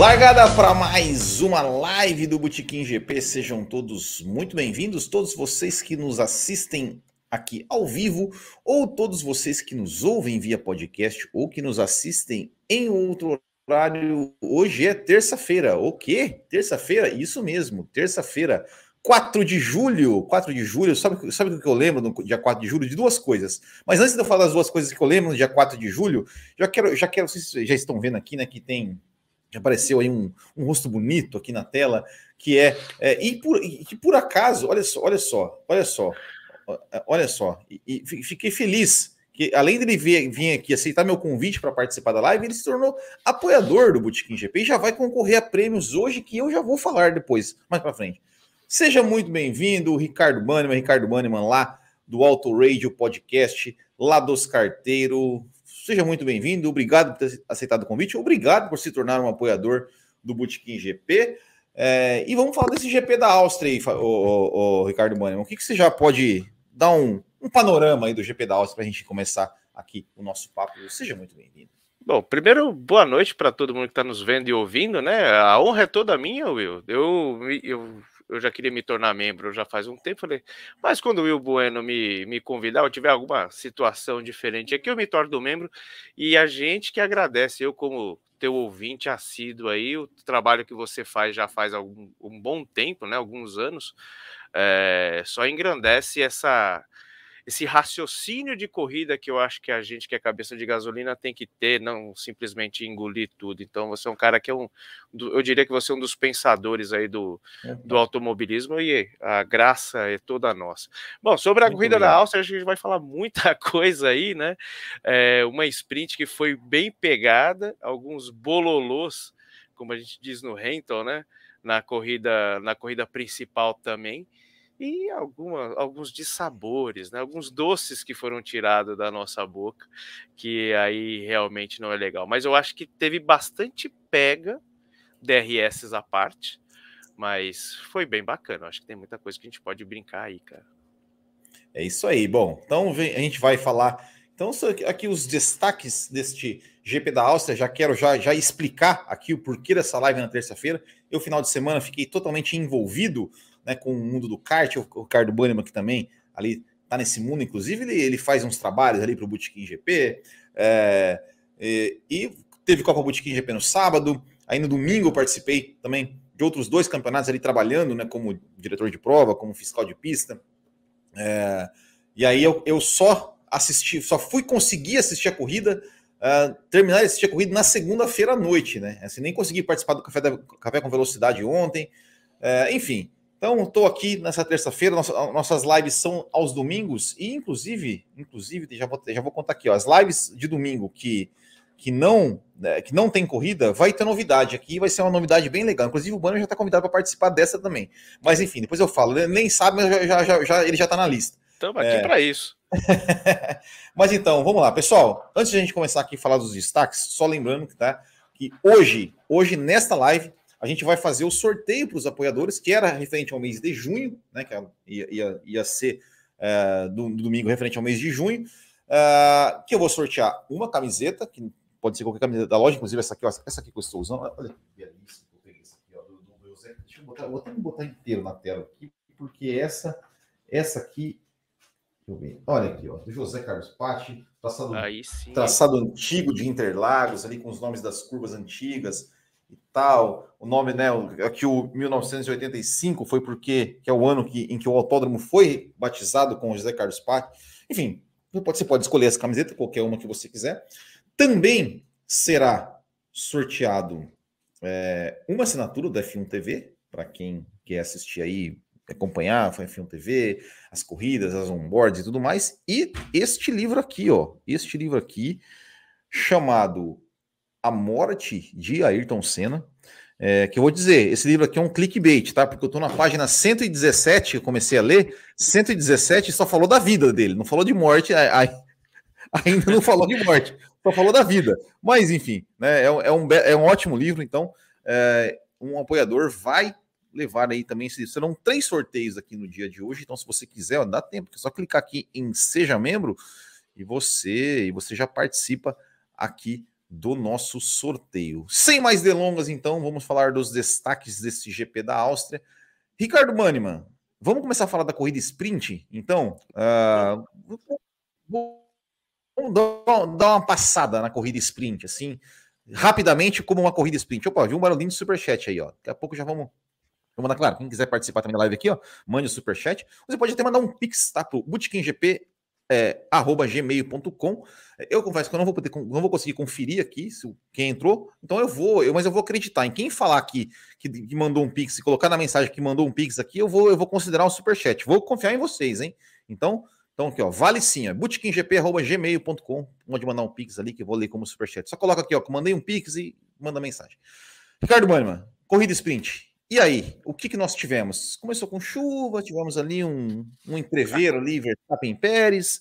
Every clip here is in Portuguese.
Largada para mais uma live do Botequim GP. Sejam todos muito bem-vindos, todos vocês que nos assistem aqui ao vivo, ou todos vocês que nos ouvem via podcast, ou que nos assistem em outro horário. Hoje é terça-feira. O quê? Terça-feira? Isso mesmo, terça-feira. 4 de julho, 4 de julho, sabe, sabe o que eu lembro no dia 4 de julho? De duas coisas. Mas antes de eu falar das duas coisas que eu lembro no dia 4 de julho, já quero, já quero, vocês já estão vendo aqui, né, que tem apareceu aí um, um rosto bonito aqui na tela, que é, é e, por, e que por acaso, olha só, olha só, olha só, olha só, e, e fiquei feliz que além dele vir, vir aqui aceitar meu convite para participar da live, ele se tornou apoiador do Botequim GP e já vai concorrer a prêmios hoje que eu já vou falar depois, mais para frente. Seja muito bem-vindo, Ricardo Banniman, Ricardo Banniman lá do Auto Radio Podcast, lá dos Carteiro, Seja muito bem-vindo, obrigado por ter aceitado o convite, obrigado por se tornar um apoiador do Botequim GP. É, e vamos falar desse GP da Áustria aí, o, o, o Ricardo Bannerman. O que, que você já pode dar um, um panorama aí do GP da Áustria para a gente começar aqui o nosso papo? Seja muito bem-vindo. Bom, primeiro, boa noite para todo mundo que está nos vendo e ouvindo, né? A honra é toda minha, Will. Eu, eu eu já queria me tornar membro já faz um tempo. Falei, mas quando o Will Bueno me, me convidar, ou tiver alguma situação diferente aqui, eu me torno membro. E a gente que agradece, eu como teu ouvinte assíduo aí, o trabalho que você faz já faz algum, um bom tempo, né? Alguns anos, é, só engrandece essa esse raciocínio de corrida que eu acho que a gente que é cabeça de gasolina tem que ter, não simplesmente engolir tudo. Então você é um cara que é um, eu diria que você é um dos pensadores aí do, do automobilismo e a graça é toda nossa. Bom, sobre a Muito corrida da Áustria, a gente vai falar muita coisa aí, né? É uma sprint que foi bem pegada, alguns bololôs, como a gente diz no Hamilton, né? Na corrida, na corrida principal também e alguma, alguns dissabores, né? alguns doces que foram tirados da nossa boca, que aí realmente não é legal. Mas eu acho que teve bastante pega, DRS à parte, mas foi bem bacana. Eu acho que tem muita coisa que a gente pode brincar aí, cara. É isso aí. Bom, então a gente vai falar. Então, aqui os destaques deste GP da Áustria. Já quero já, já explicar aqui o porquê dessa live na terça-feira. Eu, final de semana, fiquei totalmente envolvido né, com o mundo do kart, o Ricardo Bannerman que também ali tá nesse mundo, inclusive ele, ele faz uns trabalhos ali para o Botequim GP, é, e, e, teve Copa Botequim GP no sábado, aí no domingo eu participei também de outros dois campeonatos ali trabalhando, né, como diretor de prova, como fiscal de pista, é, e aí eu, eu só assisti, só fui conseguir assistir a corrida, uh, terminar de assistir a corrida na segunda-feira à noite, né, assim, nem consegui participar do Café, da, Café com Velocidade ontem, uh, enfim, então, estou aqui nessa terça-feira. Nossas lives são aos domingos e, inclusive, inclusive já vou, já vou contar aqui, ó, as lives de domingo que, que não né, que não tem corrida, vai ter novidade aqui, vai ser uma novidade bem legal. Inclusive, o Banner já está convidado para participar dessa também. Mas enfim, depois eu falo. Ele nem sabe, mas já, já, já ele já está na lista. Estamos aqui é... para isso. mas então, vamos lá, pessoal. Antes de a gente começar aqui a falar dos destaques, só lembrando que tá que hoje, hoje nesta live a gente vai fazer o sorteio para os apoiadores, que era referente ao mês de junho, né? Que ia, ia, ia ser é, do, do, domingo referente ao mês de junho. Uh, que eu vou sortear uma camiseta, que pode ser qualquer camiseta da loja, inclusive essa aqui, ó, essa aqui que eu estou usando. Olha que belíssima, eu peguei essa aqui, ó, do, do meu Zé. Deixa eu botar, vou até botar inteiro na tela aqui, porque essa, essa aqui, olha aqui, ó, do José Carlos Patti, traçado, traçado antigo de Interlagos, ali com os nomes das curvas antigas tal. O nome, né? Aqui o 1985 foi porque que é o ano que, em que o autódromo foi batizado com José Carlos Pac. Enfim, você pode escolher essa camiseta, qualquer uma que você quiser. Também será sorteado é, uma assinatura da F1 TV, para quem quer assistir aí, acompanhar a F1 TV, as corridas, as onboards e tudo mais. E este livro aqui, ó, este livro aqui, chamado a Morte de Ayrton Senna. É, que eu vou dizer, esse livro aqui é um clickbait, tá? Porque eu estou na página 117, eu comecei a ler, 117 só falou da vida dele, não falou de morte, ainda não falou de morte, só falou da vida. Mas, enfim, né, é, é, um, é um ótimo livro, então é, um apoiador vai levar aí também esse Serão três sorteios aqui no dia de hoje, então se você quiser, ó, dá tempo, é só clicar aqui em Seja Membro e você, e você já participa aqui do nosso sorteio. Sem mais delongas, então, vamos falar dos destaques desse GP da Áustria. Ricardo Maniman, vamos começar a falar da corrida sprint? Então, uh, vamos dar uma passada na corrida sprint, assim, rapidamente, como uma corrida sprint. Opa, viu um barulhinho de superchat aí, ó. Daqui a pouco já vamos Vou mandar, claro, quem quiser participar também da live aqui, ó, mande o superchat. Você pode até mandar um pix, tá? Pro bootkinggp, é, arroba gmail.com. Eu confesso que eu não vou, poder, não vou conseguir conferir aqui se quem entrou, então eu vou, eu, mas eu vou acreditar em quem falar aqui que, que mandou um pix colocar na mensagem que mandou um pix aqui, eu vou, eu vou considerar um superchat. Vou confiar em vocês, hein? Então, então aqui, ó, vale sim, é bootkinggp.gmail.com. Pode mandar um pix ali que eu vou ler como superchat. Só coloca aqui, ó, que mandei um pix e manda mensagem. Ricardo Bannerman, corrida sprint. E aí, o que, que nós tivemos? Começou com chuva, tivemos ali um, um entreveiro ali, Verstappen Pérez,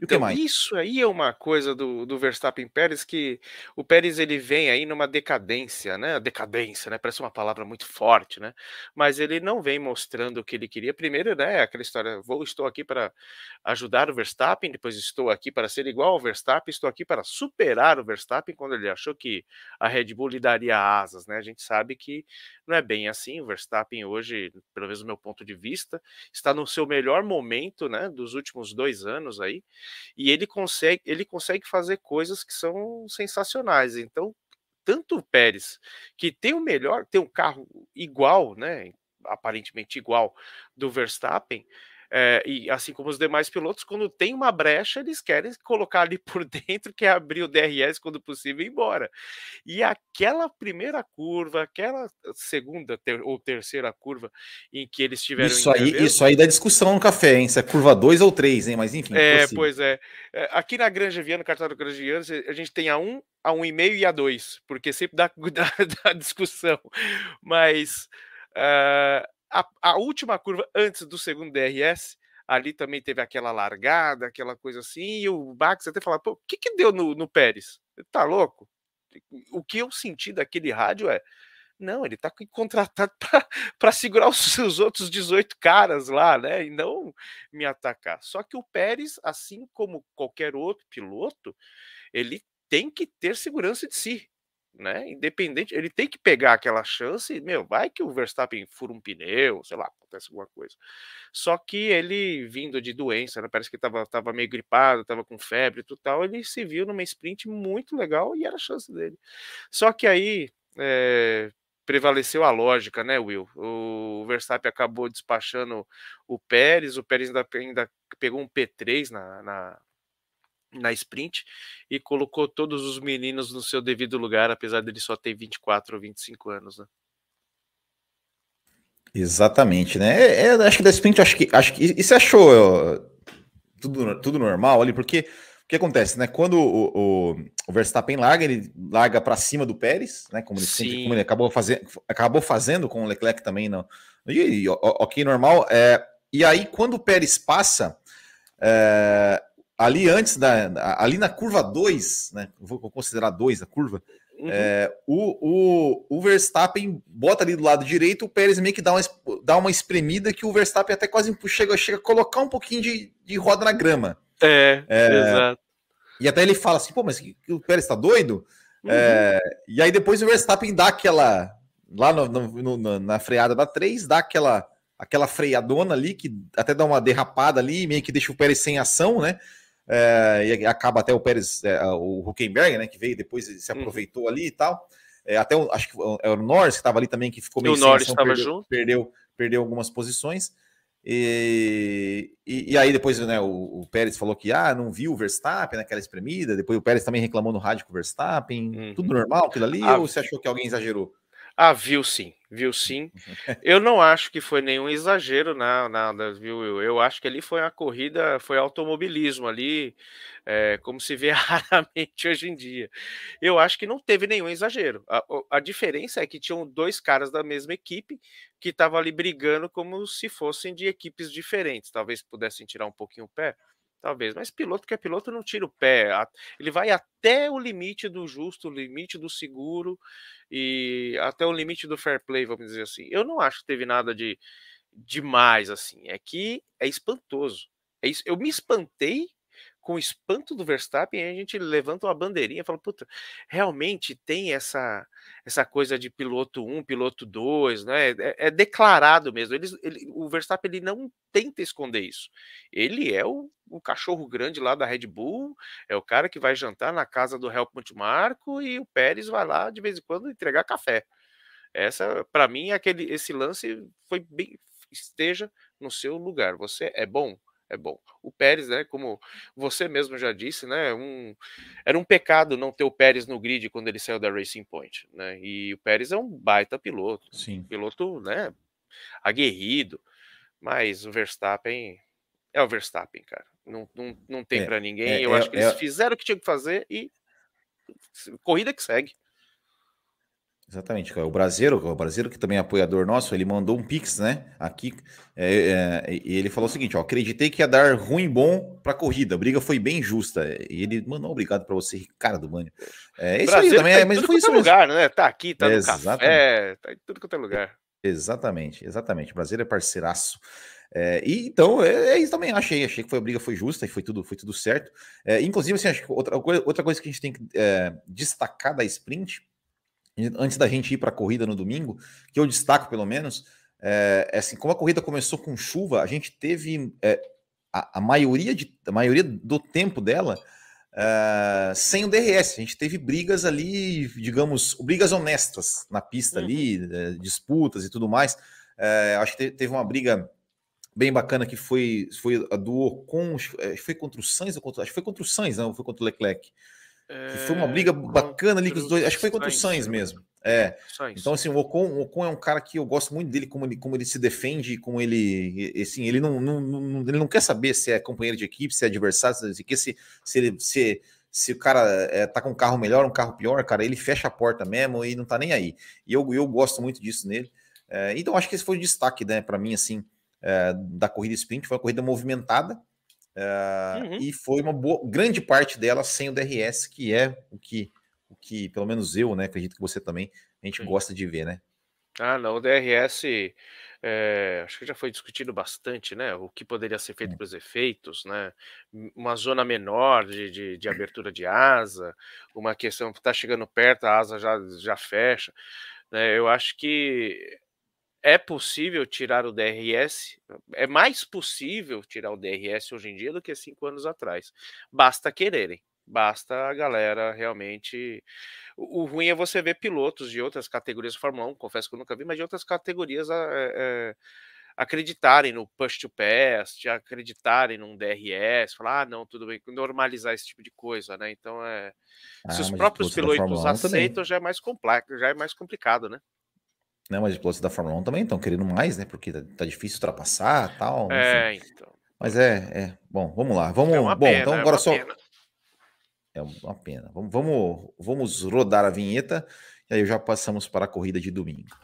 então, isso aí é uma coisa do, do Verstappen Pérez que o Pérez ele vem aí numa decadência, né? Decadência, né? Parece uma palavra muito forte, né? Mas ele não vem mostrando o que ele queria. Primeiro, né? Aquela história, vou, estou aqui para ajudar o Verstappen, depois estou aqui para ser igual ao Verstappen, estou aqui para superar o Verstappen quando ele achou que a Red Bull lhe daria asas, né? A gente sabe que não é bem assim. O Verstappen hoje, pelo menos do meu ponto de vista, está no seu melhor momento, né? Dos últimos dois anos aí e ele consegue, ele consegue fazer coisas que são sensacionais. Então, tanto o Pérez, que tem o melhor, tem um carro igual, né? Aparentemente igual do Verstappen, é, e assim como os demais pilotos, quando tem uma brecha, eles querem colocar ali por dentro, que é abrir o DRS quando possível e ir embora. E aquela primeira curva, aquela segunda ter, ou terceira curva em que eles tiveram. Isso aí, isso aí dá discussão no café, hein? Se é curva 2 ou 3, hein? Mas enfim. É, possível. pois é. é. Aqui na Granja Viana, cartão Granja Viana, a gente tem a 1, a 1,5 e a 2, porque sempre dá, dá, dá discussão. Mas. Uh, a, a última curva antes do segundo DRS, ali também teve aquela largada, aquela coisa assim, e o Max até falou, pô, o que que deu no, no Pérez? Tá louco? O que eu senti daquele rádio é, não, ele tá contratado para segurar os, os, outros 18 caras lá, né? E não me atacar. Só que o Pérez, assim como qualquer outro piloto, ele tem que ter segurança de si né? Independente, ele tem que pegar aquela chance, meu, vai que o Verstappen fura um pneu, sei lá, acontece alguma coisa. Só que ele vindo de doença, né? Parece que estava tava meio gripado, estava com febre e tal, ele se viu numa sprint muito legal e era a chance dele. Só que aí é, prevaleceu a lógica, né, Will? O Verstappen acabou despachando o Pérez, o Pérez ainda, ainda pegou um P3 na, na na sprint e colocou todos os meninos no seu devido lugar, apesar dele só ter 24 ou 25 anos, né? Exatamente, né? É, é, acho que da sprint, acho que, acho que e você achou tudo, tudo normal ali, porque o que acontece, né? Quando o, o, o Verstappen larga, ele larga para cima do Pérez, né? Como ele, sempre, como ele acabou, fazendo, acabou fazendo com o Leclerc também, não. E ok, normal. É, e aí, quando o Pérez passa, é, ali antes da. Ali na curva 2, né? Vou considerar 2 a curva. Uhum. É, o, o, o Verstappen bota ali do lado direito, o Pérez meio que dá uma, dá uma espremida que o Verstappen até quase chega, chega a colocar um pouquinho de, de roda na grama. É, é, exato. E até ele fala assim, pô, mas o Pérez tá doido? Uhum. É, e aí depois o Verstappen dá aquela. Lá no, no, no, na freada da 3, dá aquela, aquela freadona ali, que até dá uma derrapada ali, meio que deixa o Pérez sem ação, né? É, e acaba até o Pérez, é, o Huckenberg, né, que veio depois se uhum. aproveitou ali e tal. É, até o, acho que é o Norris que estava ali também, que ficou meio o Norris estava perdeu, junto. Perdeu, perdeu algumas posições. E, e, e, aí depois né, o, o, Pérez falou que ah, não viu o Verstappen naquela espremida. Depois o Pérez também reclamou no rádio com o Verstappen. Uhum. Tudo normal aquilo ali? Ah, ou você achou que alguém exagerou? Ah, viu sim, viu sim. Eu não acho que foi nenhum exagero, não, nada, viu? Eu, eu acho que ali foi uma corrida, foi automobilismo ali, é, como se vê raramente hoje em dia. Eu acho que não teve nenhum exagero. A, a diferença é que tinham dois caras da mesma equipe que estavam ali brigando como se fossem de equipes diferentes. Talvez pudessem tirar um pouquinho o pé. Talvez, mas piloto que é piloto não tira o pé. Ele vai até o limite do justo, o limite do seguro e até o limite do fair play, vamos dizer assim. Eu não acho que teve nada de demais assim. É que é espantoso. É isso. Eu me espantei com o espanto do Verstappen, a gente levanta uma bandeirinha e fala, puta, realmente tem essa essa coisa de piloto 1, piloto 2, né? É, é declarado mesmo. Eles, ele, o Verstappen ele não tenta esconder isso. Ele é o, o, cachorro grande lá da Red Bull, é o cara que vai jantar na casa do Helmut Marko e o Pérez vai lá de vez em quando entregar café. Essa, para mim, aquele esse lance foi bem esteja no seu lugar. Você é bom, é bom. O Pérez, né, como você mesmo já disse, né, um, era um pecado não ter o Pérez no grid quando ele saiu da Racing Point, né? E o Pérez é um baita piloto, Sim. piloto, né, aguerrido, mas o Verstappen é o Verstappen, cara. Não, não, não tem é, para ninguém. É, Eu é, acho que eles é fizeram o que tinha que fazer e corrida que segue. Exatamente, o brasileiro, o brasileiro que também é apoiador nosso, ele mandou um pix, né? Aqui é, é, e ele falou o seguinte: ó, acreditei que ia dar ruim bom para a corrida, a briga foi bem justa. E ele mandou um obrigado para você, Ricardo Mano. É isso aí também, tá é, mas foi isso é lugar, né? Tá aqui, tá no exatamente. café, tá em tudo quanto é lugar. Exatamente, exatamente. O brasileiro é parceiraço. É, e então, é, é, isso também achei. Achei que foi, a briga foi justa e foi tudo, foi tudo certo. É, inclusive, assim, acho que outra, outra coisa que a gente tem que é, destacar da sprint antes da gente ir para a corrida no domingo, que eu destaco pelo menos, é, é, assim, como a corrida começou com chuva, a gente teve é, a, a, maioria de, a maioria do tempo dela é, sem o DRS. A gente teve brigas ali, digamos, brigas honestas na pista uhum. ali, é, disputas e tudo mais. Acho que teve uma briga bem bacana que foi, foi a do Ocon, foi contra o Sainz, acho que foi contra o Sainz, não, foi contra o Leclerc. Que foi uma briga bacana ali com os dois. Acho que foi contra o Sainz mesmo. É. Então, assim, o Ocon, o Ocon é um cara que eu gosto muito dele, como ele, como ele se defende, como ele. Assim, ele não, não, não, ele não quer saber se é companheiro de equipe, se é adversário, se, se, se, se, se o cara é, tá com um carro melhor, um carro pior, cara, ele fecha a porta mesmo e não tá nem aí. E eu, eu gosto muito disso nele. É, então, acho que esse foi o destaque, né, para mim, assim, é, da corrida sprint. Foi uma corrida movimentada, Uh, uhum. E foi uma boa, grande parte dela sem o DRS, que é o que, o que pelo menos eu, né, acredito que você também, a gente Sim. gosta de ver, né? Ah, não, o DRS, é, eh, acho que já foi discutido bastante, né? O que poderia ser feito para os efeitos, né? Uma zona menor de, de, de abertura de asa, uma questão que está chegando perto, a asa já, já fecha. Né? Eu acho que é possível tirar o DRS, é mais possível tirar o DRS hoje em dia do que cinco anos atrás. Basta quererem, basta a galera realmente. O, o ruim é você ver pilotos de outras categorias Fórmula 1, confesso que eu nunca vi, mas de outras categorias é, é, acreditarem no push to pass, acreditarem num DRS, falar, ah, não, tudo bem, normalizar esse tipo de coisa, né? Então é. Ah, se os próprios pilotos aceitam, já é mais complexo, já é mais complicado, né? Né? Mas os pilotos da Fórmula 1 também estão querendo mais, né? Porque tá, tá difícil ultrapassar tal. É, então. Mas é, é. Bom, vamos lá. Vamos. É bom, pena, então é agora é só. Pena. É uma pena. Vamos, vamos, vamos rodar a vinheta e aí já passamos para a corrida de domingo.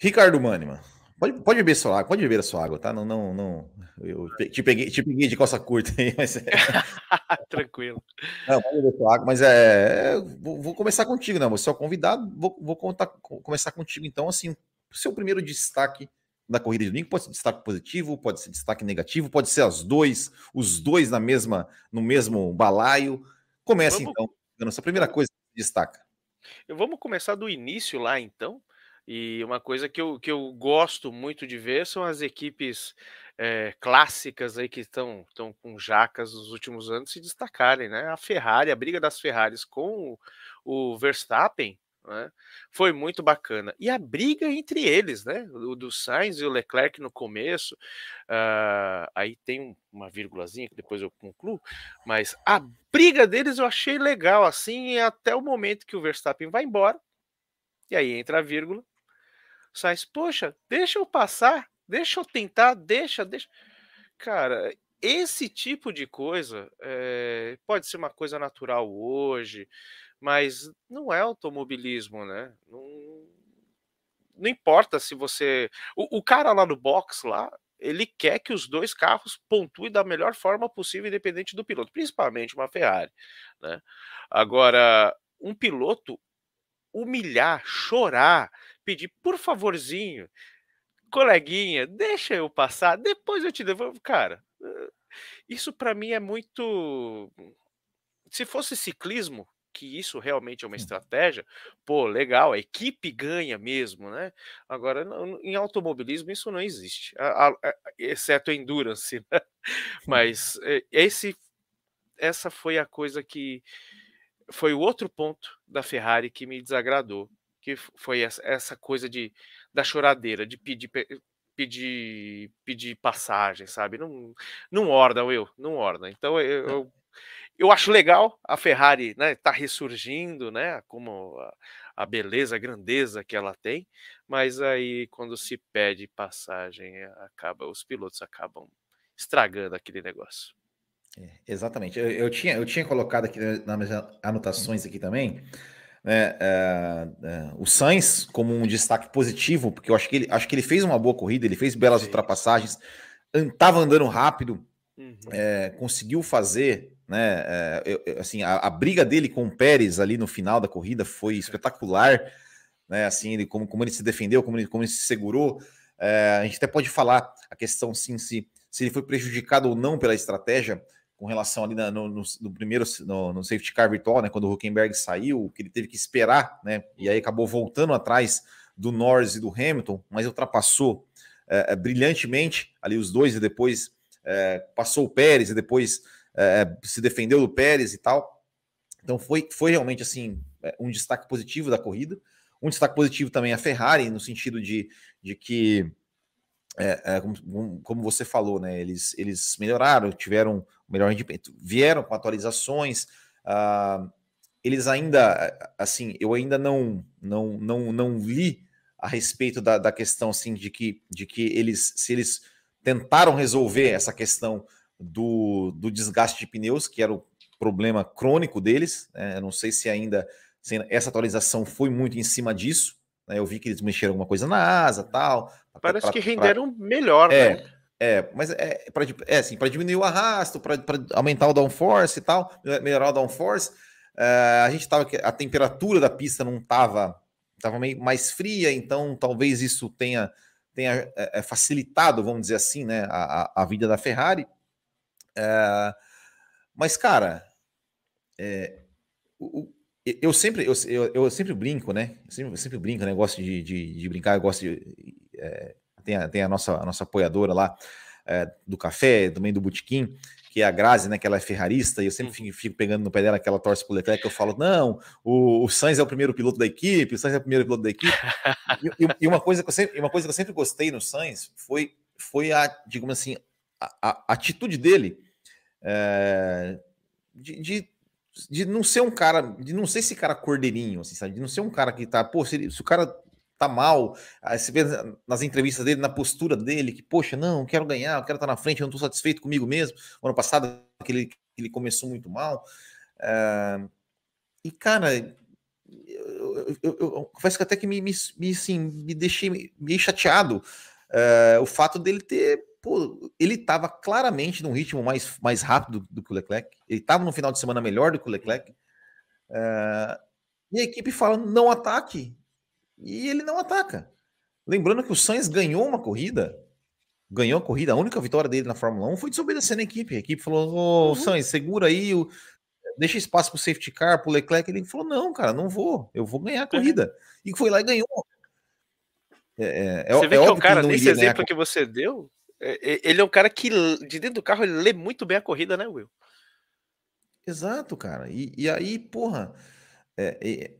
Ricardo Mânima, Pode, pode beber sua água, pode beber a sua água, tá? Não, não, não. Eu te peguei, te peguei de coça curta aí, mas. É... Tranquilo. Não, pode mas é. Vou, vou, começar contigo, né? Você é o convidado, vou, vou contar, começar contigo. Então, assim, seu primeiro destaque da corrida de domingo pode ser destaque positivo, pode ser destaque negativo, pode ser os dois, os dois na mesma, no mesmo balaio. Comece vamos... então, Essa primeira coisa que destaca. Vamos começar do início lá, então. E uma coisa que eu, que eu gosto muito de ver são as equipes é, clássicas aí que estão, com jacas nos últimos anos se destacarem, né? A Ferrari, a briga das Ferraris com o, o Verstappen, né? Foi muito bacana. E a briga entre eles, né? O do Sainz e o Leclerc no começo, uh, aí tem uma vírgulazinha que depois eu concluo, mas a briga deles eu achei legal, assim, até o momento que o Verstappen vai embora, e aí entra a vírgula, Sainz, poxa, deixa eu passar, deixa eu tentar, deixa, deixa. Cara, esse tipo de coisa é, pode ser uma coisa natural hoje, mas não é automobilismo, né? Não, não importa se você. O, o, cara lá no box lá, ele quer que os dois carros pontuem da melhor forma possível, independente do piloto, principalmente uma Ferrari, né? Agora, um piloto humilhar, chorar, pedir por favorzinho. Coleguinha, deixa eu passar, depois eu te devolvo. Cara, eh, isso para mim é muito. Se fosse ciclismo, que isso realmente é uma estratégia, pô, legal, a equipe ganha mesmo, né? Agora, em automobilismo, isso não existe, a, a, a, exceto endurance, né? Mas eh, esse, essa foi a coisa que foi o outro ponto da Ferrari que me desagradou, que foi essa, essa coisa de da choradeira, de pedir pedir pedir passagem, sabe? Não não orna, eu, não orna. Então eu, eu, eu acho legal a Ferrari, né, tá ressurgindo, né, como a, a beleza, a grandeza que ela tem, mas aí quando se pede passagem, acaba os pilotos acabam estragando aquele negócio. É, exatamente. Eu, eu, tinha, eu tinha colocado aqui nas minhas anotações aqui também né, é, é, o Sainz como um destaque positivo, porque eu acho que ele, acho que ele fez uma boa corrida, ele fez belas Sim. ultrapassagens, estava andando rápido, uhum. é, conseguiu fazer, né, eu, assim, a, a, briga dele com o Pérez ali no final da corrida foi espetacular, né, assim, ele, como, como ele se defendeu, como ele, como ele se segurou, a gente até pode falar a questão, sim, se, se ele foi prejudicado ou não pela estratégia, com relação ali na, no, no, no, primeiro no, no, safety car virtual, né, quando o Huckenberg saiu, que ele teve que esperar, né, e aí acabou voltando atrás do Norris e do Hamilton, mas ultrapassou é, brilhantemente ali os dois e depois é, passou o Pérez e depois é, se defendeu do Pérez e tal. Então foi, foi realmente assim um destaque positivo da corrida. Um destaque positivo também a Ferrari, no sentido de, de que é, é, como, como, você falou, né? Eles, eles melhoraram, tiveram melhor rendimento, vieram com atualizações. Uh, eles ainda, assim, eu ainda não, não, não, não li a respeito da, da questão, assim, de que, de que eles, se eles tentaram resolver essa questão do, do desgaste de pneus, que era o problema crônico deles. Né? Eu não sei se ainda se essa atualização foi muito em cima disso. Né? Eu vi que eles mexeram alguma coisa na asa, tal, Parece pra, que renderam pra... melhor, é, né? É, mas é para é assim, para diminuir o arrasto, para aumentar o downforce e tal, melhorar o downforce. É, a gente estava a temperatura da pista não estava tava meio mais fria, então talvez isso tenha tenha é, facilitado, vamos dizer assim, né, a, a, vida da Ferrari. É, mas cara, é, o, eu sempre eu, eu, eu, sempre brinco, né? Eu sempre, eu sempre brinco, né? Gosto de, de, de, brincar, eu gosto de é, tem, a, tem a, nossa, a nossa apoiadora lá é, do café, também do Botequim, que é a Grazi, né? Que ela é ferrarista, e eu sempre fico, fico pegando no pé dela que ela torce pro Leclerc, eu falo, não, o, o Sainz é o primeiro piloto da equipe, o Sainz é o primeiro piloto da equipe. e, e, uma coisa que eu sempre, uma coisa que eu sempre gostei no Sainz foi, foi a, digamos assim, a, a atitude dele é, de, de de não ser um cara, de não ser esse cara cordeirinho, assim, sabe? De não ser um cara que tá, pô, se, se o cara tá mal, aí você vê nas entrevistas dele, na postura dele, que, poxa, não, quero ganhar, quero estar na frente, eu não tô satisfeito comigo mesmo. O ano passado, que ele, ele começou muito mal. Eh, e, cara, eu, eu, eu, confesso que até que me, me, me, assim, me deixei meio chateado uh, o fato dele ter pô, ele estava claramente num ritmo mais, mais rápido do que o Leclerc. Ele estava no final de semana melhor do que o Leclerc. Uh, e a equipe fala: não ataque. E ele não ataca. Lembrando que o Sainz ganhou uma corrida. Ganhou a corrida. A única vitória dele na Fórmula 1 foi desobedecendo a equipe. A equipe falou: Ô, oh, uhum. Sainz, segura aí, o... deixa espaço para o safety car, para o Leclerc. Ele falou: não, cara, não vou. Eu vou ganhar a corrida. E foi lá e ganhou. É, é, você é vê que é o cara, nesse exemplo que você deu, ele é um cara que, de dentro do carro, ele lê muito bem a corrida, né, Will? Exato, cara. E, e aí, porra. É, é,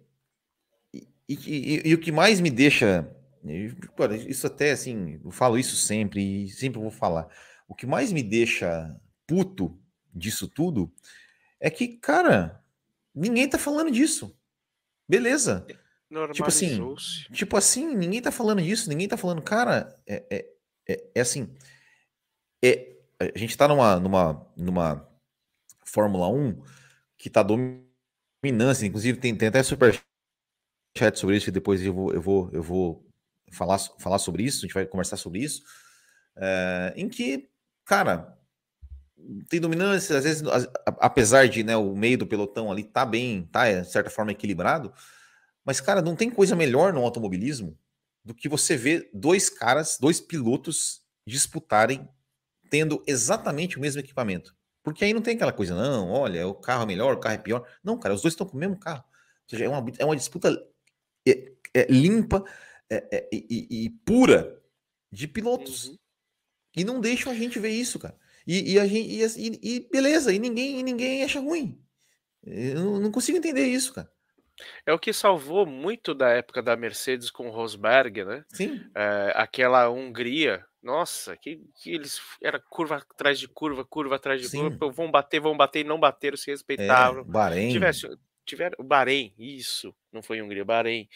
e, e, e, o que mais me deixa. Isso até assim, eu falo isso sempre e sempre vou falar. O que mais me deixa puto disso tudo é que, cara, ninguém tá falando disso. Beleza. Tipo assim, tipo assim, ninguém tá falando disso, ninguém tá falando, cara, é, é é, é assim, é, a gente está numa, numa, numa Fórmula 1 que está dominância, inclusive tem, tem até super chat sobre isso, e depois eu vou, eu vou, eu vou falar, falar sobre isso, a gente vai conversar sobre isso, é, em que, cara, tem dominância, às vezes, apesar de né, o meio do pelotão ali tá bem, tá, de certa forma, equilibrado, mas, cara, não tem coisa melhor no automobilismo do que você ver dois caras, dois pilotos disputarem tendo exatamente o mesmo equipamento. Porque aí não tem aquela coisa, não, olha, o carro é melhor, o carro é pior. Não, cara, os dois estão com o mesmo carro. Ou seja, é uma, é uma disputa é, é, limpa é, é e, e, pura de pilotos. Uhum. E não deixam a gente ver isso, cara. E, e a gente, e, e, beleza, e ninguém, ninguém acha ruim. Eu não consigo entender isso, cara. É o que salvou muito da época da Mercedes com o Rosberg, né? Sim. É, aquela Hungria, nossa, que, que eles era curva atrás de curva, curva atrás de Sim. curva, vão bater, vão bater e não bateram, se respeitavam. É, Bahrein. Tivesse, tiveram o Bahrein, isso, não foi Hungria, Bahrein.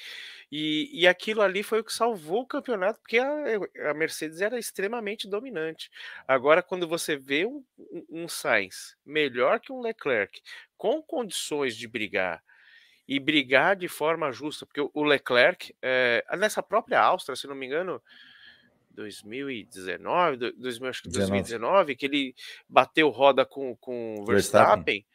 E, e aquilo ali foi o que salvou o campeonato, porque a, a Mercedes era extremamente dominante. Agora, quando você vê um, um, Sainz melhor que um Leclerc, com condições de brigar, e brigar de forma justa, porque o Leclerc, é, nessa própria Áustria, se não me engano, 2019, 2000, acho que 2019, que ele bateu roda com, com o Verstappen, Verstappen,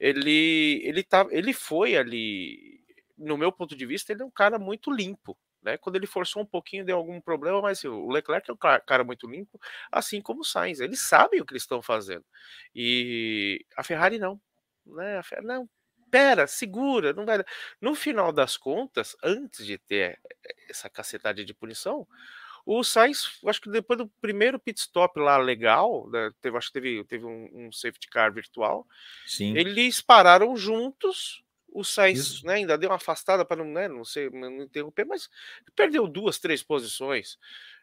ele, ele, tá, ele foi ali, no meu ponto de vista, ele é um cara muito limpo. Né? Quando ele forçou um pouquinho, deu algum problema, mas assim, o Leclerc é um cara muito limpo, assim como o Sainz. Eles sabem o que eles estão fazendo. E a Ferrari não. Né? A Ferrari, não, pera, segura, não vai. No final das contas, antes de ter essa cacetada de punição, o Sainz, acho que depois do primeiro pit stop lá legal, né, teve, acho que teve, teve um, um, safety car virtual, Sim. eles pararam juntos. O Sainz né, ainda deu uma afastada para não, né, não, ser, não interromper, mas perdeu duas, três posições,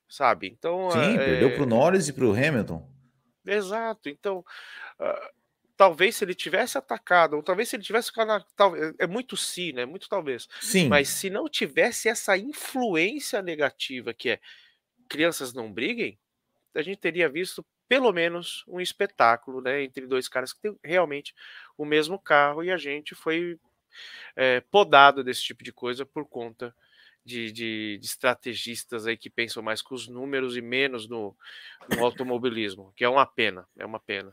sabe? Então. Sim, é... perdeu para o Norris e para o Hamilton. Exato. Então, uh, talvez se ele tivesse atacado, ou talvez se ele tivesse ficado na, tal, é muito se, né? Muito talvez. Sim. Mas se não tivesse essa influência negativa que é crianças não briguem, a gente teria visto pelo menos um espetáculo, né, entre dois caras que têm realmente o mesmo carro e a gente foi é, podado desse tipo de coisa por conta de, de, de, estrategistas aí que pensam mais com os números e menos no, no automobilismo, que é uma pena, é uma pena.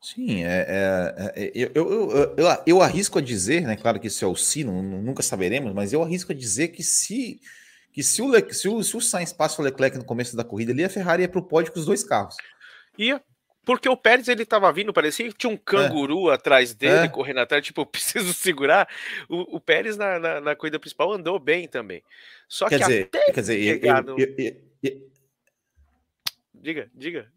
Sim, é, é, é eu, eu, eu, eu, arrisco a dizer, né? Claro que isso é o si, não, nunca saberemos, mas eu arrisco a dizer que se que se o, Le, se o, se o Sainz passa o Leclerc no começo da corrida ali, a Ferrari ia para o pódio com os dois carros. Ia, porque o Pérez ele tava vindo, parecia que tinha um canguru é. atrás dele, é. correndo atrás, tipo, preciso segurar. O, o Pérez na, na, na, corrida principal andou bem também. Só quer que dizer, quer dizer, eu, no... eu, eu, diga, diga.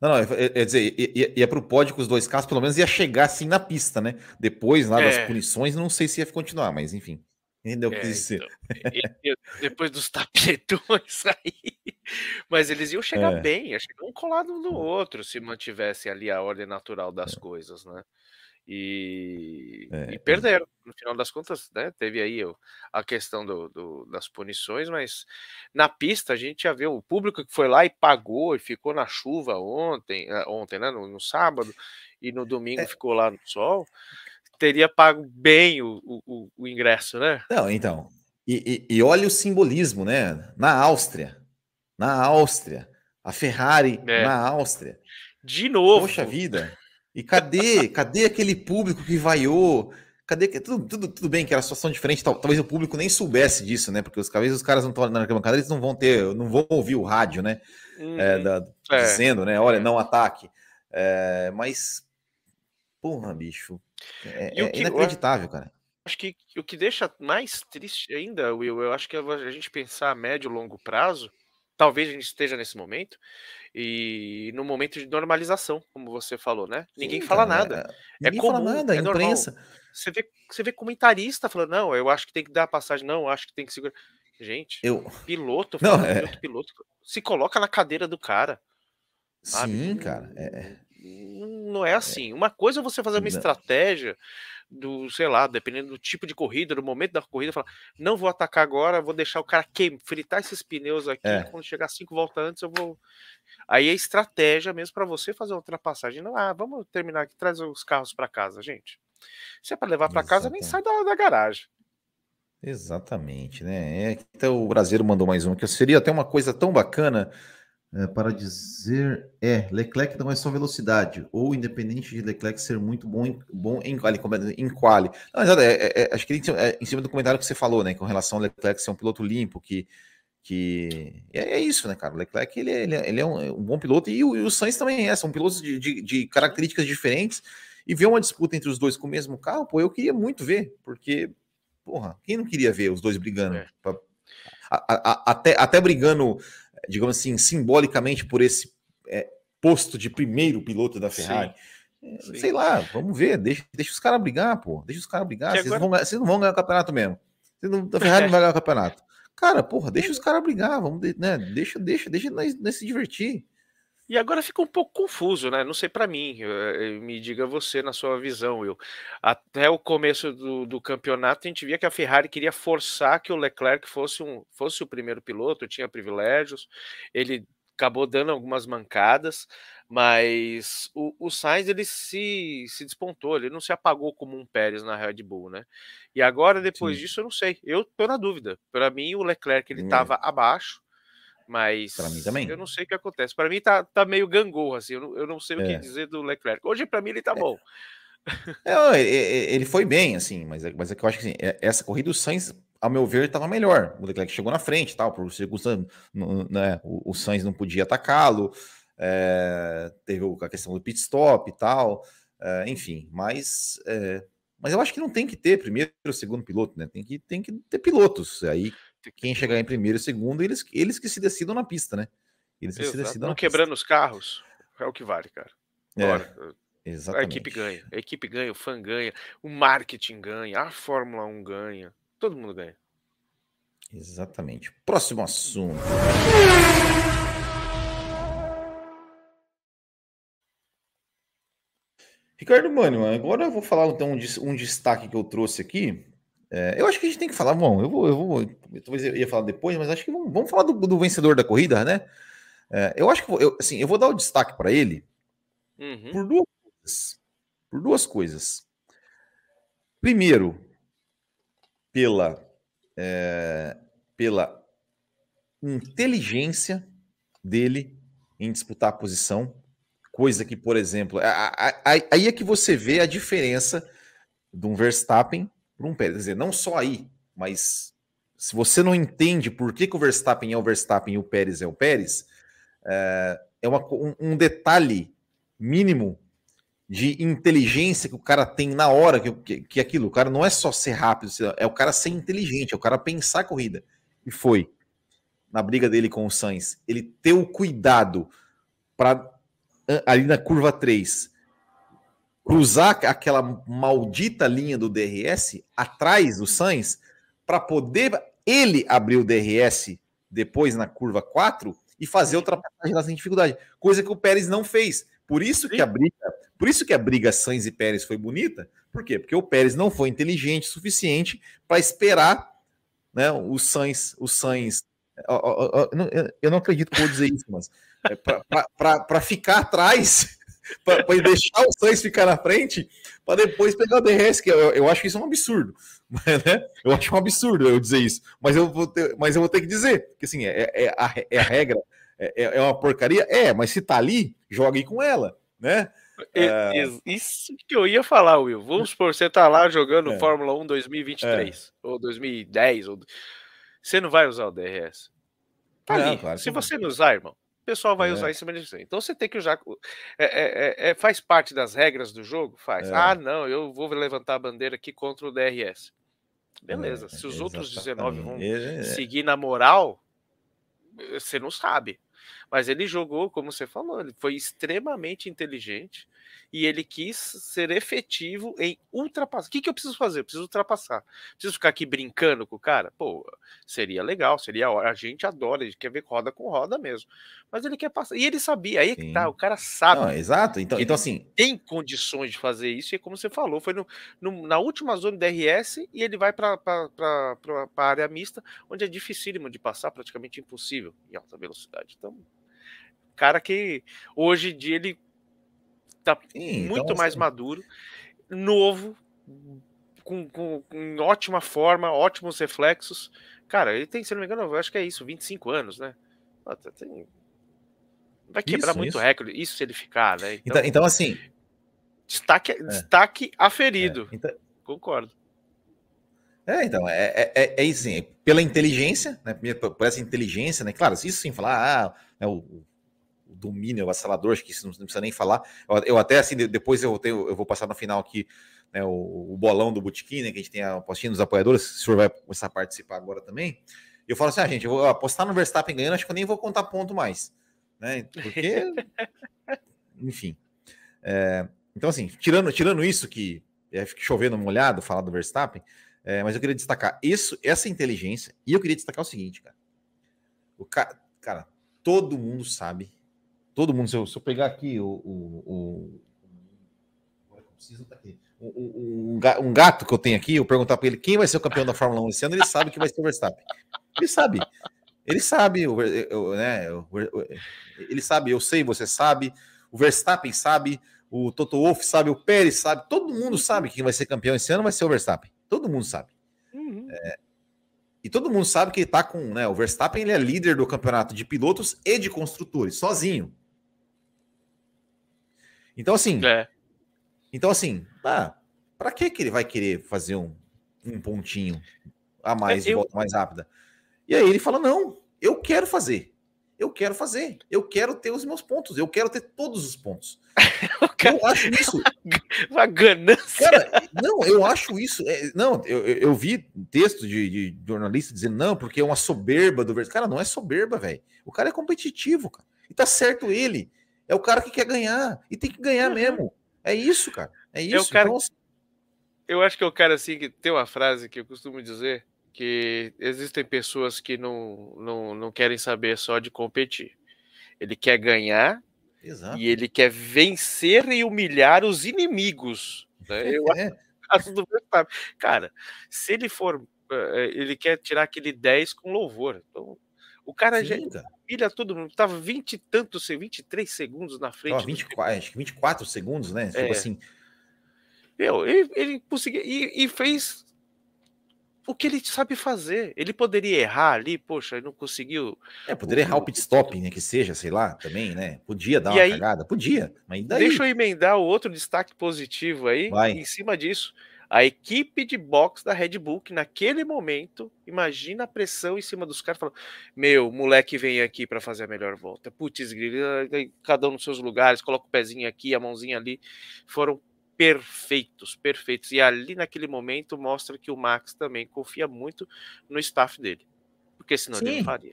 Não, não, quer dizer, ia, ia para o pódio com os dois carros, pelo menos ia chegar assim na pista, né? Depois lá das é. punições, não sei se ia continuar, mas enfim. Entendeu o que é, dizer? Então, depois dos tapetões aí. Mas eles iam chegar é. bem, ia chegar um colado no outro se mantivesse ali a ordem natural das é. coisas, né? E, é, e, é. perderam. No final das contas, né, teve aí a questão do, do, das punições, mas na pista a gente já viu o público que foi lá e pagou e ficou na chuva ontem, eh, ontem, né, no, no sábado, e no domingo é. ficou lá no sol, teria pago bem o, o, o ingresso, né? Não, então. E, e, e, olha o simbolismo, né? Na Áustria, na Áustria, a Ferrari é. na Áustria. De novo. Poxa vida. E cadê? cadê aquele público que vaiou? Cadê? Tudo, tudo, tudo bem que era situação diferente, talvez o público nem soubesse disso, né? Porque os, talvez os caras não estão na arquibancada, eles não vão ter, não vão ouvir o rádio, né? Uhum. É, da, é. Dizendo, né? Olha, não ataque. É, mas, porra, bicho. É, é que, inacreditável, cara. Acho que o que deixa mais triste ainda, Will, eu acho que é a gente pensar a médio e longo prazo, talvez a gente esteja nesse momento, e no momento de normalização, como você falou, né? Sim, ninguém fala cara, nada. É, ninguém é comum, fala nada, é imprensa. Normal. Você vê, você vê comentarista falando, não, eu acho que tem que dar passagem, não, acho que tem que segurar. Gente, eu... piloto, não, é... piloto, piloto, se coloca na cadeira do cara. Sabe? Sim, cara. É... Não é assim. Uma coisa é você fazer uma estratégia do, sei lá, dependendo do tipo de corrida, do momento da corrida, falar, não vou atacar agora, vou deixar o cara queimar, fritar esses pneus aqui, é. quando chegar cinco voltas antes eu vou. Aí é estratégia mesmo para você fazer uma ultrapassagem. Não, ah, vamos terminar aqui, traz os carros para casa, gente. Se é para levar para casa, nem sai da, da garagem. Exatamente, né? É, então o brasileiro mandou mais um que seria até uma coisa tão bacana É, para dizer, é, Leclerc não é só velocidade, ou independente de Leclerc ser muito bom em, bom em quali, em quali. Não, é, é, é, acho que é, em cima do comentário que você falou, né, com relação ao Leclerc ser um piloto limpo, que, que é, é isso, né, cara, o Leclerc, ele, ele, ele é um, um, bom piloto, e o, e o Sainz também é, são pilotos de, de, de, características diferentes, e ver uma disputa entre os dois com o mesmo carro, pô, eu queria muito ver, porque, porra, quem não queria ver os dois brigando? É. Pra, a, a, até, até brigando digamos assim, simbolicamente por esse é, posto de primeiro piloto da Ferrari. É, sei lá, vamos ver, deixa, deixa os caras brigar, pô. Deixa os caras brigar. Vocês, agora... não vão, vocês, não vão ganhar o campeonato mesmo. Não, a Ferrari não vai ganhar o campeonato. Cara, porra, deixa os caras brigar, vamos, né? Deixa, deixa, deixa nós, nós se divertir. E agora fica um pouco confuso, né? Não sei para mim, me diga você na sua visão, Will. Até o começo do, do, campeonato, a gente via que a Ferrari queria forçar que o Leclerc fosse, um, fosse o primeiro piloto, tinha privilégios, ele acabou dando algumas mancadas, mas o, o Sainz ele se, se despontou, ele não se apagou como um Pérez na Red Bull, né? E agora, depois Sim. disso, eu não sei, eu tô na dúvida. Para mim, o Leclerc ele estava é. abaixo mas para mim também. Eu não sei o que acontece. Para mim tá, tá meio gangorra assim. Eu não, eu não sei é. o que é. dizer do Leclerc. Hoje para mim ele tá é. bom. É, ele foi bem assim, mas é, mas é que eu acho que assim, essa corrida o Sainz, ao meu ver, estava melhor. O Leclerc chegou na frente, tal, por circunstância, né? O, o Sainz não podia atacá-lo. É, teve a questão do pit stop e tal, é, enfim, mas mas eu acho que não tem que ter primeiro ou segundo piloto, né? Tem que, tem que ter pilotos. Aí quem chegar em primeiro e segundo, eles, eles que se decidam na pista, né? Eles que se decidam Não quebrando pista. os carros, é o que vale, cara. É, exatamente. A equipe ganha, a equipe ganha, o fã ganha, o marketing ganha, a Fórmula 1 ganha, todo mundo ganha. Exatamente. Próximo assunto. Ricardo Mano, agora eu vou falar então um, um destaque que eu trouxe aqui. É, eu acho que a gente tem que falar, bom, eu vou, eu vou, talvez eu ia falar depois, mas acho que vamos, vamos falar do, do, vencedor da corrida, né? É, eu acho que eu, assim, eu vou dar o destaque para ele uhum. por duas coisas. Por duas coisas. Primeiro, pela, é, pela inteligência dele em disputar a posição, coisa que, por exemplo, aí é que você vê a diferença de um Verstappen para um Pérez. Quer dizer, não só aí, mas se você não entende por que, que o Verstappen é o Verstappen e o Pérez é o Pérez, é, é uma, um, um, detalhe mínimo de inteligência que o cara tem na hora que, que, que aquilo. O cara não é só ser rápido, é o cara ser inteligente, é o cara pensar a corrida. E foi na briga dele com o Sainz. Ele ter o cuidado para ali na curva 3 cruzar aquela maldita linha do DRS atrás do Sainz para poder ele abrir o DRS depois na curva 4 e fazer a ultrapassagem lá sem dificuldade, coisa que o Pérez não fez. Por isso que a briga, por isso que a briga Sainz e Pérez foi bonita. Por quê? Porque o Pérez não foi inteligente o suficiente para esperar, né, o Sainz, o Sainz eu não acredito que vou dizer isso, mas é para ficar atrás para deixar o Sainz ficar na frente, para depois pegar o DRS, que eu, eu, acho que isso é um absurdo. Né? Eu acho um absurdo eu dizer isso, mas eu vou ter, mas eu vou ter que dizer, que assim, é, é, a, é a regra, é, é uma porcaria, é, mas se tá ali, jogue com ela, né? É... Isso que eu ia falar, Will. Vamos supor, você tá lá jogando é. Fórmula 1 2023 é. ou 2010, ou... você não vai usar o DRS. Tá não, ali. Claro se você não usar, irmão, pessoal vai é. usar em cima disso. Então você tem que usar. É, é, é, é faz parte das regras do jogo? Faz. É. Ah, não, eu vou levantar a bandeira aqui contra o DRS. Beleza. Se os outros 19 vão seguir na moral, você não sabe. Mas ele jogou, como você falou, ele foi extremamente inteligente e ele quis ser efetivo em ultrapassar. O que, que eu preciso fazer? Eu preciso ultrapassar. Preciso ficar aqui brincando com o cara? Pô, seria legal, seria. A gente adora, a gente quer ver roda com roda mesmo. Mas ele quer passar. E ele sabia, aí é que tá, o cara sabe. Não, exato. Então, então assim. Tem condições de fazer isso, e como você falou, foi no, no na última zona DRS e ele vai para a área mista, onde é dificílimo de passar, praticamente impossível em alta velocidade. Então, cara que hoje em dia ele tá Sim, muito então, mais assim... maduro, novo, com, com, com, ótima forma, ótimos reflexos. Cara, ele tem, se não me engano, eu acho que é isso, 25 anos, né? Tem... Vai quebrar isso, muito isso. recorde, isso se ele ficar, né? Então, então, então assim. Destaque, é. destaque aferido. É. Então, Concordo. É, então, é, é, é, é isso, assim, pela inteligência, né? Por essa inteligência, né? Claro, isso sim, falar, ah, é o, o domínio, o avassalador, acho que isso não, não precisa nem falar. Eu, eu, até, assim, depois eu, tenho, eu vou passar no final aqui né, o, o bolão do Botequim, né? Que a gente tem a apostinha dos apoiadores, o senhor vai começar a participar agora também. Eu falo assim, ah, gente, eu vou apostar no Verstappen ganhando, acho que eu nem vou contar ponto mais, né? Porque, enfim. É, então, assim, tirando, tirando isso que é, chovendo molhado falar do Verstappen, é, mas eu queria destacar isso, essa inteligência, e eu queria destacar o seguinte, cara. O ca... Cara, todo mundo sabe, todo mundo, se eu, se eu pegar aqui o. o, o... Tá aqui. Um, gato que eu tenho aqui, eu perguntar para ele quem vai ser o campeão da Fórmula 1 esse ano, ele sabe que vai ser o Verstappen. Ele sabe. Ele sabe, o, né, ele sabe, eu sei, você sabe, o Verstappen sabe, o Toto Wolff sabe, o Pérez sabe, todo mundo sabe que quem vai ser campeão esse ano vai ser o Verstappen. Todo mundo sabe. Uhum. É, e todo mundo sabe que ele tá com, né, o Verstappen ele é líder do campeonato de pilotos e de construtores, sozinho. Então assim, é. então assim, ah, para que ele vai querer fazer um, um pontinho a mais, é, eu... volta mais rápida? E aí ele fala: "Não, eu quero fazer. Eu quero fazer. Eu quero ter os meus pontos. Eu quero ter todos os pontos. eu acho isso. Uma ganância. Cara, não, eu acho isso. É, não, eu, eu vi texto de, de, jornalista dizendo, não, porque é uma soberba do Verstappen. Cara, não é soberba, velho. O cara é competitivo, cara. E tá certo ele. É o cara que quer ganhar. E tem que ganhar uhum. mesmo. É isso, cara. É isso. É o cara... Então, eu acho que é o cara assim que tem uma frase que eu costumo dizer que existem pessoas que não, não, não querem saber só de competir. Ele quer ganhar Exato. e ele quer vencer e humilhar os inimigos. Né? Eu é. acho do Cara, se ele for. Eh, ele quer tirar aquele 10 com louvor. Então, o cara Sim, já humilha todo mundo. Tava 20 e tantos, 23 segundos na frente. Oh, 24, acho que 24 segundos, né? Tipo é. Assim. Meu, ele, ele conseguiu. E, e fez o que ele sabe fazer. Ele poderia errar ali, poxa, ele não conseguiu. É, poderia errar o pit stop, né? Que seja, sei lá, também, né? Podia dar e uma aí, cagada, podia. Mas daí... Deixa eu emendar o outro destaque positivo aí, Vai. em cima disso. A equipe de boxe da Red Bull, que naquele momento, imagina a pressão em cima dos caras, falando: Meu, moleque vem aqui para fazer a melhor volta. Putz, cada um nos seus lugares, coloca o pezinho aqui, a mãozinha ali. Foram perfeitos, perfeitos. E ali naquele momento mostra que o Max também confia muito no staff dele, porque senão Sim. ele não faria.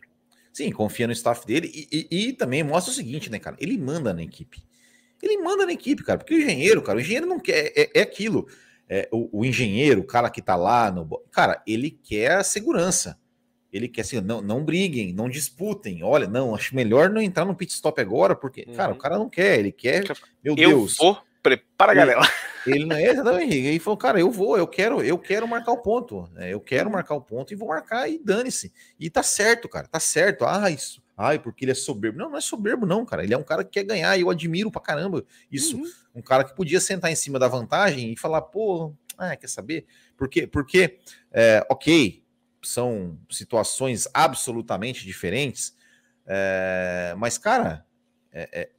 Sim, confia no staff dele e, e, e, também mostra o seguinte, né, cara? Ele manda na equipe. Ele manda na equipe, cara, porque o engenheiro, cara, o engenheiro não quer, é, é aquilo. É, o, o, engenheiro, o cara que tá lá no. Cara, ele quer a segurança. Ele quer assim, não, não briguem, não disputem. Olha, não, acho melhor não entrar no pit stop agora, porque, uhum. cara, o uhum. cara não quer, ele quer. Meu eu Deus. Vou prepara a galera. Ele não é exatamente. Ele falou, cara, eu vou, eu quero, eu quero marcar o ponto. Né? Eu quero marcar o ponto e vou marcar e dane-se. E tá certo, cara, tá certo. Ah, isso. Ai, porque ele é soberbo. Não, não é soberbo, não, cara. Ele é um cara que quer ganhar e eu admiro pra caramba isso. Uhum. Um cara que podia sentar em cima da vantagem e falar, pô, ah, quer saber? Porque, porque é, ok, são situações absolutamente diferentes, é, mas, cara, é, é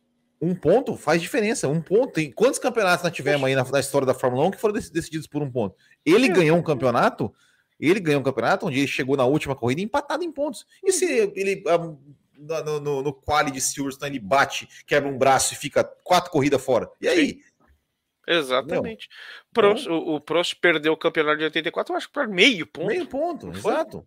um ponto faz diferença. Um ponto. Tem quantos campeonatos nós tivemos aí na, na, história da Fórmula 1 que foram decididos por um ponto? Ele ganhou um campeonato. Ele ganhou um campeonato onde ele chegou na última corrida empatado em pontos. E se ele no, no, no quali de Silverstone ele bate, quebra um braço e fica quatro corridas fora? E aí? Sim. Exatamente. Prost, então, o, o Prost perdeu o campeonato de 84, eu acho que por meio ponto. Meio ponto, exato.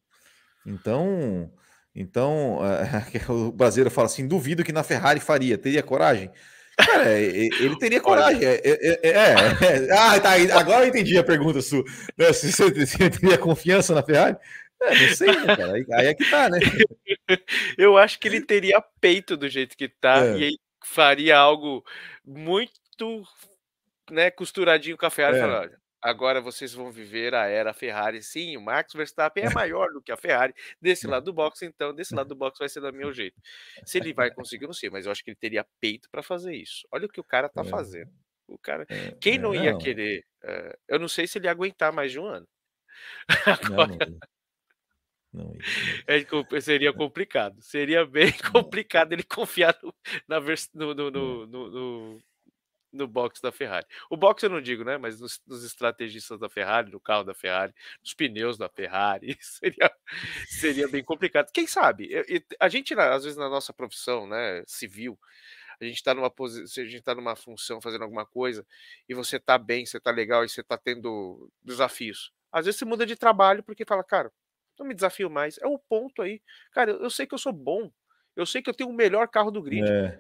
Então, então, é, o brasileiro fala assim: duvido que na Ferrari faria, teria coragem? Cara, ele teria coragem. É, é, é, é, Ah, tá. Agora eu entendi a pergunta sua. Né, se você, teria confiança na Ferrari? É, não sei, né, cara? Aí, aí, é que tá, né? Eu acho que ele teria peito do jeito que tá e aí faria algo muito né, costuradinho com a Ferrari. É. Olha, Agora vocês vão viver a era Ferrari. Sim, o Max Verstappen é maior do que a Ferrari desse lado do box, então desse lado do box vai ser do meu jeito. Se ele vai conseguir, eu não sei, mas eu acho que ele teria peito para fazer isso. Olha o que o cara tá é. fazendo. O cara, é, quem não ia querer? Uh, eu não sei se ele ia aguentar mais de um ano. Agora... Não, não. Não, é, seria complicado. Seria bem complicado ele confiar no, no, no, no, no box da Ferrari. O box eu não digo, né? Mas nos, nos, estrategistas da Ferrari, no carro da Ferrari, nos pneus da Ferrari, seria, seria bem complicado. Quem sabe? A gente, às vezes, na nossa profissão, né, civil, a gente está numa posição, a gente está numa função fazendo alguma coisa e você está bem, você está legal e você está tendo desafios. Às vezes você muda de trabalho porque fala, cara, não me desafio mais. É o ponto aí. Cara, eu sei que eu sou bom. Eu sei que eu tenho o melhor carro do grid. É.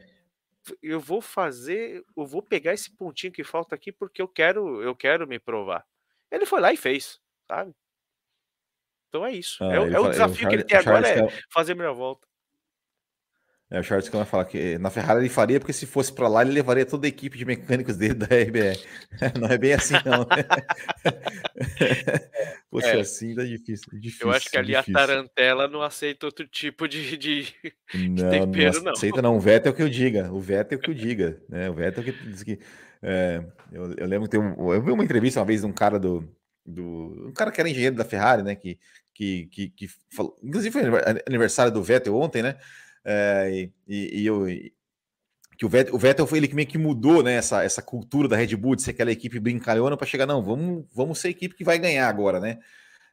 Eu vou fazer, eu vou pegar esse pontinho que falta aqui porque eu quero, eu quero me provar. Ele foi lá e fez, sabe? Então é isso. Ah, é, é, o desafio que ele tem agora é fazer a melhor volta. É, o Charles vai falar que na Ferrari ele faria, porque se fosse para lá, ele levaria toda a equipe de mecânicos dele da RBR. Não é bem assim, não. Poxa, é. assim tá difícil, difícil. Eu acho que ali difícil. a Tarantela não aceita outro tipo de, de, não, de tempero, não. Aceita, não. O Vettel é o que eu diga. O Vettel é o que eu diga. Né? O Vettel é o que diz que. É, eu, eu, lembro que tem um, eu vi uma entrevista uma vez de um cara do, do. Um cara que era engenheiro da Ferrari, né? Que, que, que, que falou. Inclusive foi aniversário do Vettel ontem, né? É, e, e, eu, que o Vettel, o Vettel foi ele que meio que mudou né, essa, essa cultura da Red Bull de ser aquela equipe brincalhona para chegar, não, vamos, vamos ser a equipe que vai ganhar agora, né?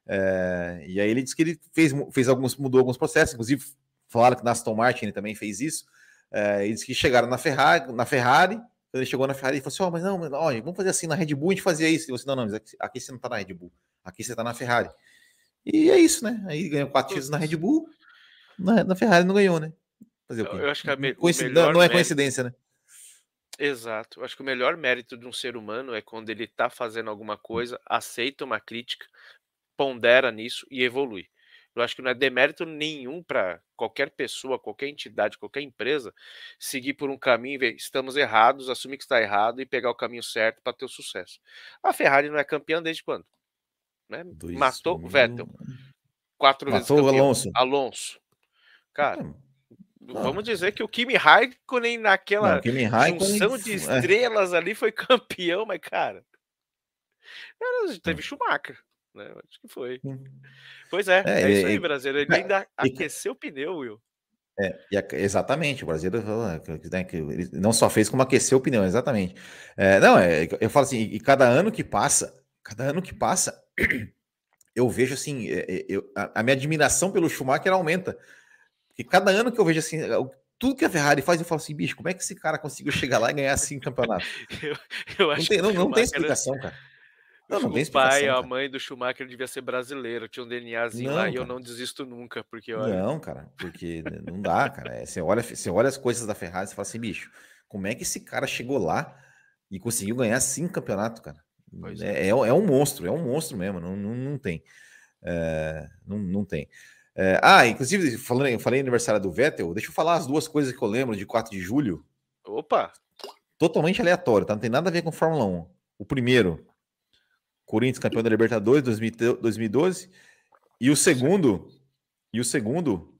É, e aí ele disse que ele fez, fez alguns, mudou alguns processos, inclusive falaram que na Aston Martin ele também fez isso. É, ele disse que chegaram na Ferrari, na Ferrari, quando ele chegou na Ferrari, ele falou assim: oh, mas não, mas, olha, vamos fazer assim na Red Bull, a gente fazia isso. Ele falou assim: não, não, aqui, aqui você não tá na Red Bull, aqui você tá na Ferrari. E é isso, né? Aí ganhou quatro títulos na Red Bull, na, na Ferrari não ganhou, né? Fazer o quê? Eu acho que me não, não é coincidência, né? Exato. Eu acho que o melhor mérito de um ser humano é quando ele está fazendo alguma coisa, aceita uma crítica, pondera nisso e evolui. Eu acho que não é demérito nenhum para qualquer pessoa, qualquer entidade, qualquer empresa seguir por um caminho, ver, estamos errados, assumir que está errado e pegar o caminho certo para ter o sucesso. A Ferrari não é campeã desde quando? Né? Matou o Vettel. Quatro Matou vezes campeão. Alonso. Alonso. Cara, Vamos dizer que o Kimi Raikkonen naquela Kimi Raikkonen, junção de é. estrelas é. ali foi campeão, mas cara, teve Schumacher, né? Acho que foi. Pois é, é, é isso aí, Brasil. Ele ainda aqueceu o pneu, Will. É, exatamente, o brasileiro né, que ele não só fez como aqueceu o pneu, exatamente. É, não, é, eu falo assim, e cada ano que passa, cada ano que passa, eu vejo assim, é, eu, a, a minha admiração pelo Schumacher aumenta. Porque cada ano que eu vejo assim, tudo que a Ferrari faz, eu falo assim, bicho, como é que esse cara conseguiu chegar lá e ganhar assim campeonato? eu, eu acho não tem, não, não tem explicação, cara. Não, não o pai, a mãe do Schumacher devia ser brasileiro, tinha um DNAzinho não, lá cara. e eu não desisto nunca, porque olha... Não, cara, porque não dá, cara. É, você, olha, você olha as coisas da Ferrari e fala assim, bicho, como é que esse cara chegou lá e conseguiu ganhar cinco campeonatos, cara? É, é. É, é, um monstro, é um monstro mesmo, não, não, não tem. É, não, não tem. É, ah, inclusive, falando, eu falei aniversário do Vettel, deixa eu falar as duas coisas que eu lembro de 4 de julho. Opa! Totalmente aleatório, tá? Não tem nada a ver com Fórmula 1. O primeiro, Corinthians campeão da Libertadores 2012. E o segundo, e o segundo,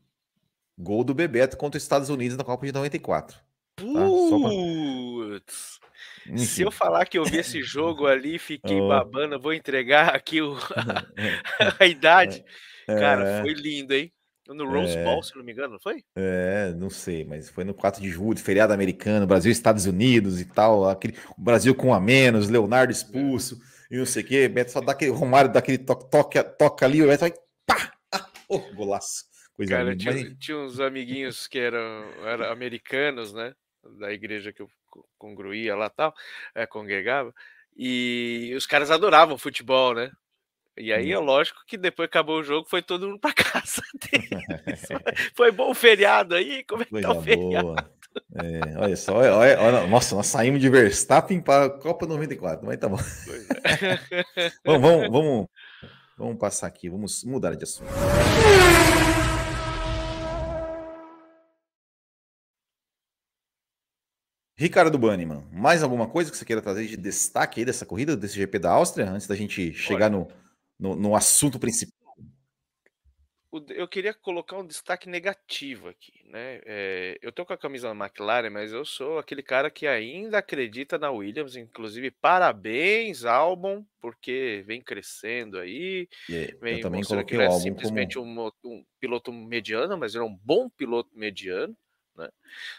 gol do Bebeto contra os Estados Unidos na Copa de 94. Tá? Putz! Pra... Se eu falar que eu vi esse jogo ali fiquei oh. babando, vou entregar aqui o... a idade. Cara, é. foi lindo, hein? No Rose é. Bowl, se não me engano, não foi? É, não sei, mas foi no 4 de julho, feriado americano, Brasil Estados Unidos e tal, aquele, o Brasil com a menos, Leonardo expulso é. e não sei o quê, Beto só dá aquele Romário daquele toque, toque, toca ali, o Beto vai pá! Ah, oh, golaço. Coisa Cara, tinha, mas... tinha, uns amiguinhos que eram, eram americanos, né? Da igreja que eu congruía lá tal, é, congregava, e os caras adoravam futebol, né? E aí é lógico que depois acabou o jogo, foi todo mundo para casa foi bom o feriado aí? Como é que tá o feriado? É, olha só, olha, olha, nossa, nós saímos de Verstappen para a Copa 94, mas tá bom. É. vamos, vamos, vamos, vamos passar aqui, vamos mudar de assunto. Ricardo Banniman, mais alguma coisa que você queira trazer de destaque aí dessa corrida, desse GP da Áustria, antes da gente chegar no no, no assunto principal. eu queria colocar um destaque negativo aqui, né? É, eu tô com a camisa da McLaren, mas eu sou aquele cara que ainda acredita na Williams. Inclusive, parabéns, álbum, porque vem crescendo aí. Vem eu também coloquei que não é simplesmente como... um, um piloto mediano, mas ele é um bom piloto mediano. Né?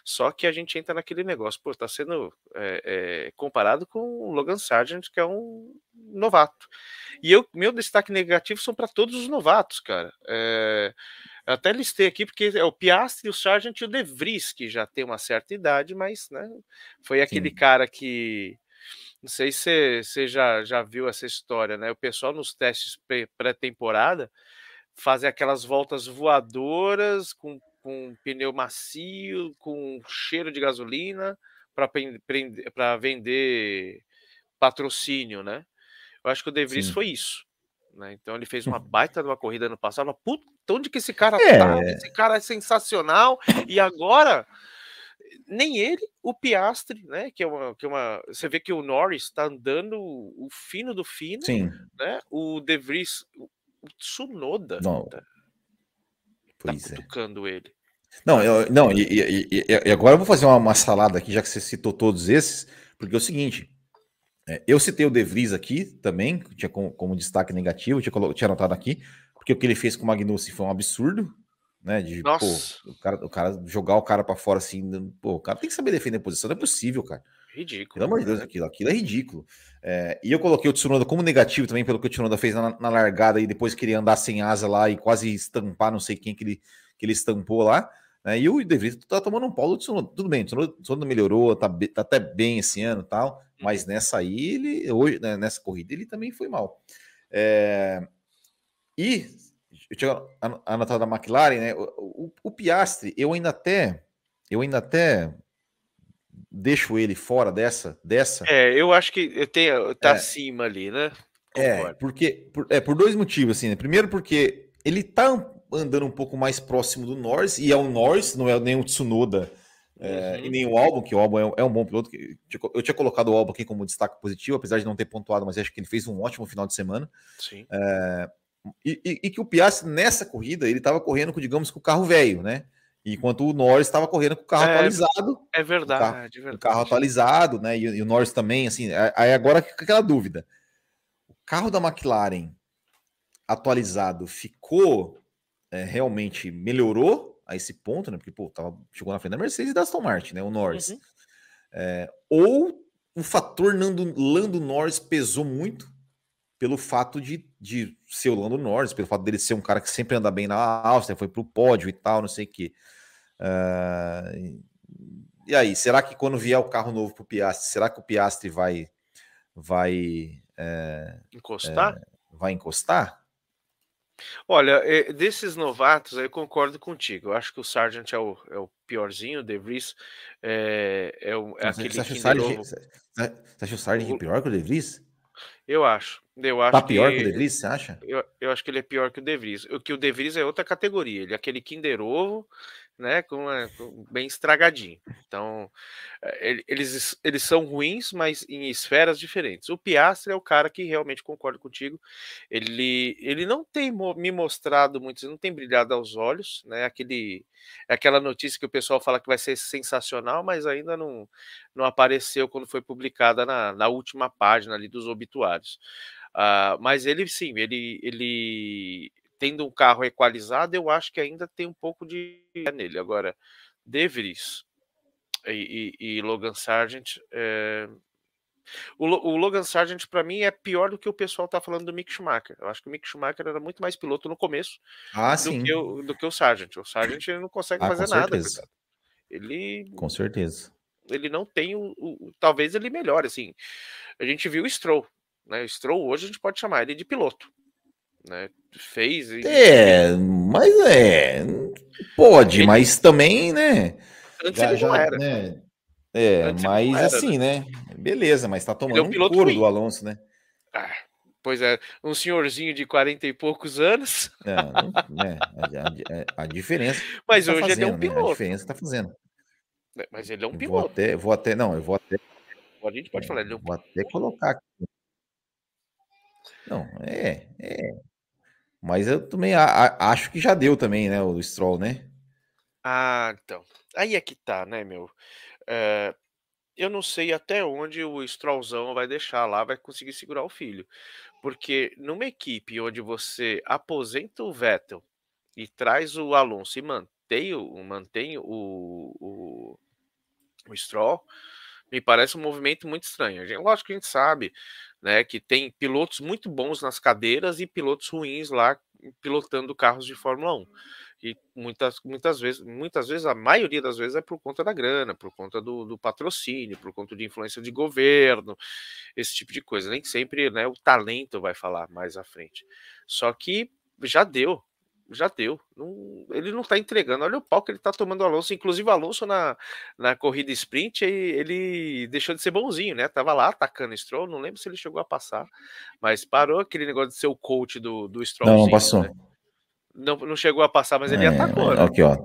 Só que a gente entra naquele negócio, pô, tá sendo é, é, comparado com o Logan Sargent, que é um novato. E eu, meu destaque negativo são para todos os novatos, cara. É, até listei aqui, porque é o Piastri, o Sargent e o De Vries, que já tem uma certa idade, mas né, foi aquele Sim. cara que. Não sei se você já, já viu essa história, né? O pessoal nos testes pré-temporada fazem aquelas voltas voadoras com com pneu macio, com cheiro de gasolina para vender patrocínio, né? Eu acho que o De Vries Sim. foi isso. Né? Então ele fez uma baita de uma corrida no passado. Puta, onde que esse cara é. tá? Esse cara é sensacional. E agora, nem ele, o Piastre, né? Que é uma. Que é uma você vê que o Norris está andando o fino do fino. Sim. Né? O De Vries, o Tsunoda. Não. Tá, tá pois tá cutucando é. ele. Não, eu, não e, e, e, agora eu vou fazer uma, uma, salada aqui, já que você citou todos esses, porque é o seguinte: é, eu citei o De Vries aqui também, tinha como, como destaque negativo, tinha, tinha anotado aqui, porque o que ele fez com o Magnussen foi um absurdo, né? De pô, o, cara, o cara jogar o cara para fora assim, pô, o cara tem que saber defender a posição, não é possível, cara. Ridículo. Pelo amor de Deus, aquilo, aquilo é ridículo. É, e eu coloquei o Tsunoda como negativo também, pelo que o Tsunoda fez na, na largada e depois queria andar sem asa lá e quase estampar não sei quem que ele, que ele estampou lá. Né? E o De Vries tá tomando um pau do Tsunoda. Tudo bem, o Tsunoda, melhorou, tá, tá, até bem esse ano tal, mas uhum. nessa aí, ele, hoje, né, nessa corrida, ele também foi mal. É, e eu tinha anotado da McLaren, né? O, o, o, Piastre, eu ainda até, eu ainda até deixo ele fora dessa, dessa. É, eu acho que tem, tá é, acima ali, né? É, porque por, é por dois motivos assim. Né? Primeiro porque ele tá andando um pouco mais próximo do Norris, e é o Norris, não é nem o Tsunoda é, uhum. e nem o Albon, que o Albon é, é, um bom piloto. Eu tinha colocado o Albon aqui como destaque positivo, apesar de não ter pontuado, mas acho que ele fez um ótimo final de semana. Sim. É, e, e, e, que o Piastri, nessa corrida, ele estava correndo com, digamos, com o carro velho, né? Enquanto o Norris estava correndo com o carro é, atualizado. É verdade, o carro, é verdade. O carro atualizado, né? E, e, o Norris também, assim. Aí agora fica aquela dúvida. O carro da McLaren atualizado ficou é, realmente melhorou a esse ponto, né? Porque pô, tava, chegou na frente da Mercedes e da Aston Martin, né? O Norris. Uhum. É, ou o fator Nando, Lando Norris pesou muito pelo fato de, de ser o Lando Norris, pelo fato dele ser um cara que sempre anda bem na Áustria, foi pro pódio e tal, não sei o quê. Uh, e aí, será que quando vier o carro novo pro Piastri, será que o Piastri vai vai é, encostar? É, vai encostar? Olha, eh, desses novatos, eu concordo contigo. Eu acho que o Sargent é o, é o piorzinho, o De Vries é, é, o, é aquele você acha, o Sargent, você acha o Sargent pior que o De Vries? Eu acho. Eu acho tá pior que, que o De Vries, você acha? Eu, eu acho que ele é pior que o De Vries. O que o De Vries é outra categoria. Ele é aquele Kinder Ovo né, com, com bem estragadinho. Então, eh, eles, eles são ruins, mas em esferas diferentes. O Piastre é o cara que realmente concordo contigo. Ele, ele não tem me mostrado muito, não tem brilhado aos olhos, né? Aquele, é aquela notícia que o pessoal fala que vai ser sensacional, mas ainda não, não apareceu quando foi publicada na, na última página ali dos obituários. Uh, mas ele sim, ele, ele tendo um carro equalizado, eu acho que ainda tem um pouco de nele. Agora, De Vries e, e, e Logan Sargent. É... O, o, Logan Sargent, para mim, é pior do que o pessoal tá falando do Mick Schumacher. Eu acho que o Mick Schumacher era muito mais piloto no começo ah, do. Que o, do que o Sargent. O Sargent ele não consegue ah, fazer nada. Ele. Com certeza. Ele não tem o, o, Talvez ele melhore, assim. A gente viu o Stroll. Né? O Stroll hoje a gente pode chamar ele de piloto né? Fez. E... É, mas é. Pode, ele... mas também, né? Antes já, ele já, era. Né? É, Antes mas era, assim, né? Beleza, mas tá tomando é um, um couro do Alonso, né? Ah, pois é, um senhorzinho de 40 e poucos anos. É, né? a, a, a, diferença. Mas tá hoje fazendo, ele é um piloto. Né? A diferença tá fazendo. É, mas ele é um piloto. Vou até, vou até, não, eu vou até. A gente pode falar, ele é um Vou até colocar aqui. Não, é, é. Mas eu também a, a, acho que já deu também, né? O Stroll, né? Ah, então. Aí é que tá, né, meu? É, eu não sei até onde o Strollzão vai deixar lá, vai conseguir segurar o filho. Porque numa equipe onde você aposenta o Vettel e traz o Alonso e mantém o, mantém o, o, o Stroll, me parece um movimento muito estranho. Lógico que a gente sabe né, que tem pilotos muito bons nas cadeiras e pilotos ruins lá pilotando carros de Fórmula 1. E muitas, muitas vezes, muitas vezes, a maioria das vezes é por conta da grana, por conta do, do patrocínio, por conta de influência de governo, esse tipo de coisa. Nem sempre né, o talento vai falar mais à frente. Só que já deu, já deu. Não, ele não está entregando. Olha o pau que ele está tomando o Alonso. Inclusive, o Alonso na, na corrida sprint, ele deixou de ser bonzinho, né? Tava lá atacando o Stroll. Não lembro se ele chegou a passar, mas parou aquele negócio de ser o coach do, do Stroll. Não, não passou. Né? Não, não chegou a passar, mas ele é, atacou. Né? Aqui, ó.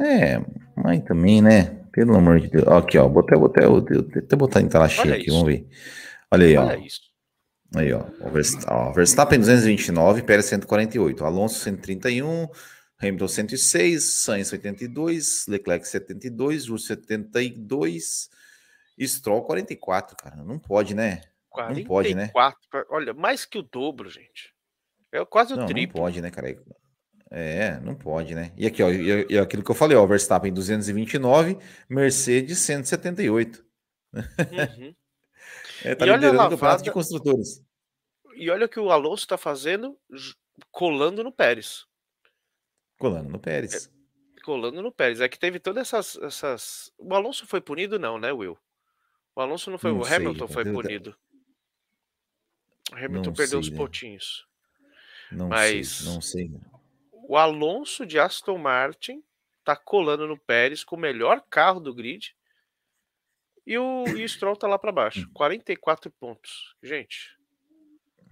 É, mas também, né? Pelo amor de Deus. Aqui, ó. Botei, botei, botei, botei botar em tela cheia aqui, vamos ver. Olha aí, Olha ó. Isso. Aí, ó. Verstappen 229, Pérez 148, Alonso 131, Hamilton 106, Sainz 82, Leclerc 72, Russell 72, Stroll 44, cara. Não pode, né? 44, não pode, né? Olha, mais que o dobro, gente. É quase o não, triplo. Não pode, né, cara? É, não pode, né? E aqui, ó, e, e aquilo que eu falei, ó, Verstappen 229, Mercedes 178. Uhum. é, tá e liderando o campeonato de construtores. E olha o que o Alonso está fazendo, colando no Pérez. Colando no Pérez. É, colando no Pérez. É que teve todas essas, essas. O Alonso foi punido, não, né, Will? O Alonso não foi. Não o sei, Hamilton foi punido. O Hamilton não perdeu sei, os né? pontinhos. Não Mas sei, não sei. O Alonso de Aston Martin tá colando no Pérez com o melhor carro do grid. E o, e o Stroll tá lá para baixo. 44 hum. pontos. Gente.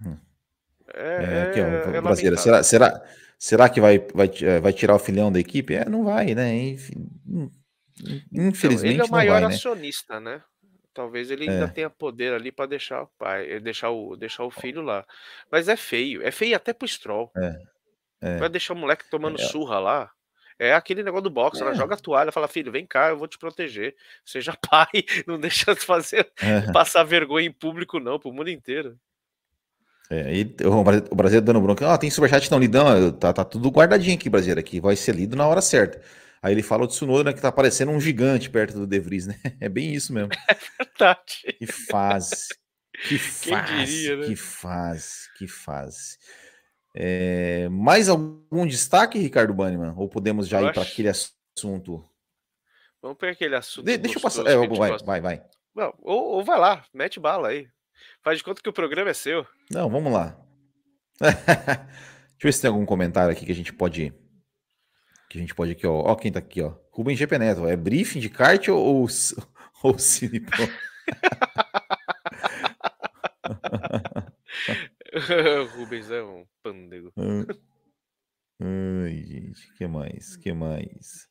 Hum. É, é, aqui, ó, é será, será, será que vai, vai, eh, vai tirar o filhão da equipe? É, não vai, né? Infelizmente. Então, ele é o maior vai, né? acionista, né? né? Talvez ele ainda é. tenha poder ali para deixar o pai, eh, deixar o, deixar o filho lá. Mas é feio, é feio até pro Stroll. É. É. Vai deixar o moleque tomando é. surra lá. É aquele negócio do boxe, ela é. joga a toalha, fala, filho, vem cá, eu vou te proteger. Seja pai, não deixa de fazer é. passar vergonha em público, não, pro mundo inteiro. É, e o Brasil dando bronca, ah, tem superchat não lidão, tá, tá tudo guardadinho aqui, Brasil, aqui vai ser lido na hora certa. Aí ele fala o Tsunoda, né, que tá parecendo um gigante perto do De Vries, né? É bem isso mesmo. É verdade. Que fase. Que fase. Diria, né? Que fase. Que fase. É, mais algum destaque, Ricardo Banniman? Ou podemos já eu ir para aquele assunto? Vamos para aquele assunto. De, deixa eu passar. É, vai, vai, vai, Não, ou, ou vai lá, mete bala aí. Faz de conta que o programa é seu. Não, vamos lá. Deixa eu ver se tem algum comentário aqui que a gente pode que a gente pode aqui, ó. Ó, quem tá aqui, ó. Rubem GP Neto. É briefing de kart ou, ou, ou Cinepro? Rubens é um pândego. Ai, gente, que mais? que mais?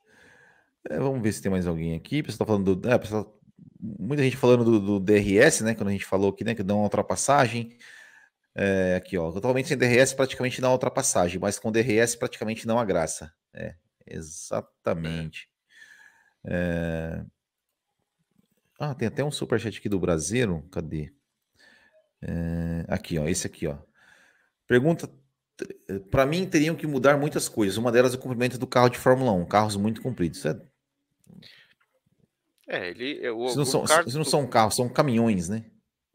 É, vamos ver se tem mais alguém aqui. Pessoal tá falando do. É, pessoal, muita gente falando do, do, DRS, né? Quando a gente falou aqui, né? Que dá uma ultrapassagem. É, aqui, ó. Totalmente sem DRS, praticamente dá uma ultrapassagem, mas com DRS praticamente não há graça. É, Exatamente. É... Ah, tem até um superchat aqui do Brasileiro. Cadê? É... Aqui, ó. Esse aqui, ó. Pergunta. Para mim, teriam que mudar muitas coisas. Uma delas é o comprimento do carro de Fórmula 1. Carros muito compridos. É, é ele. O, não, são, não são carros, são caminhões, né?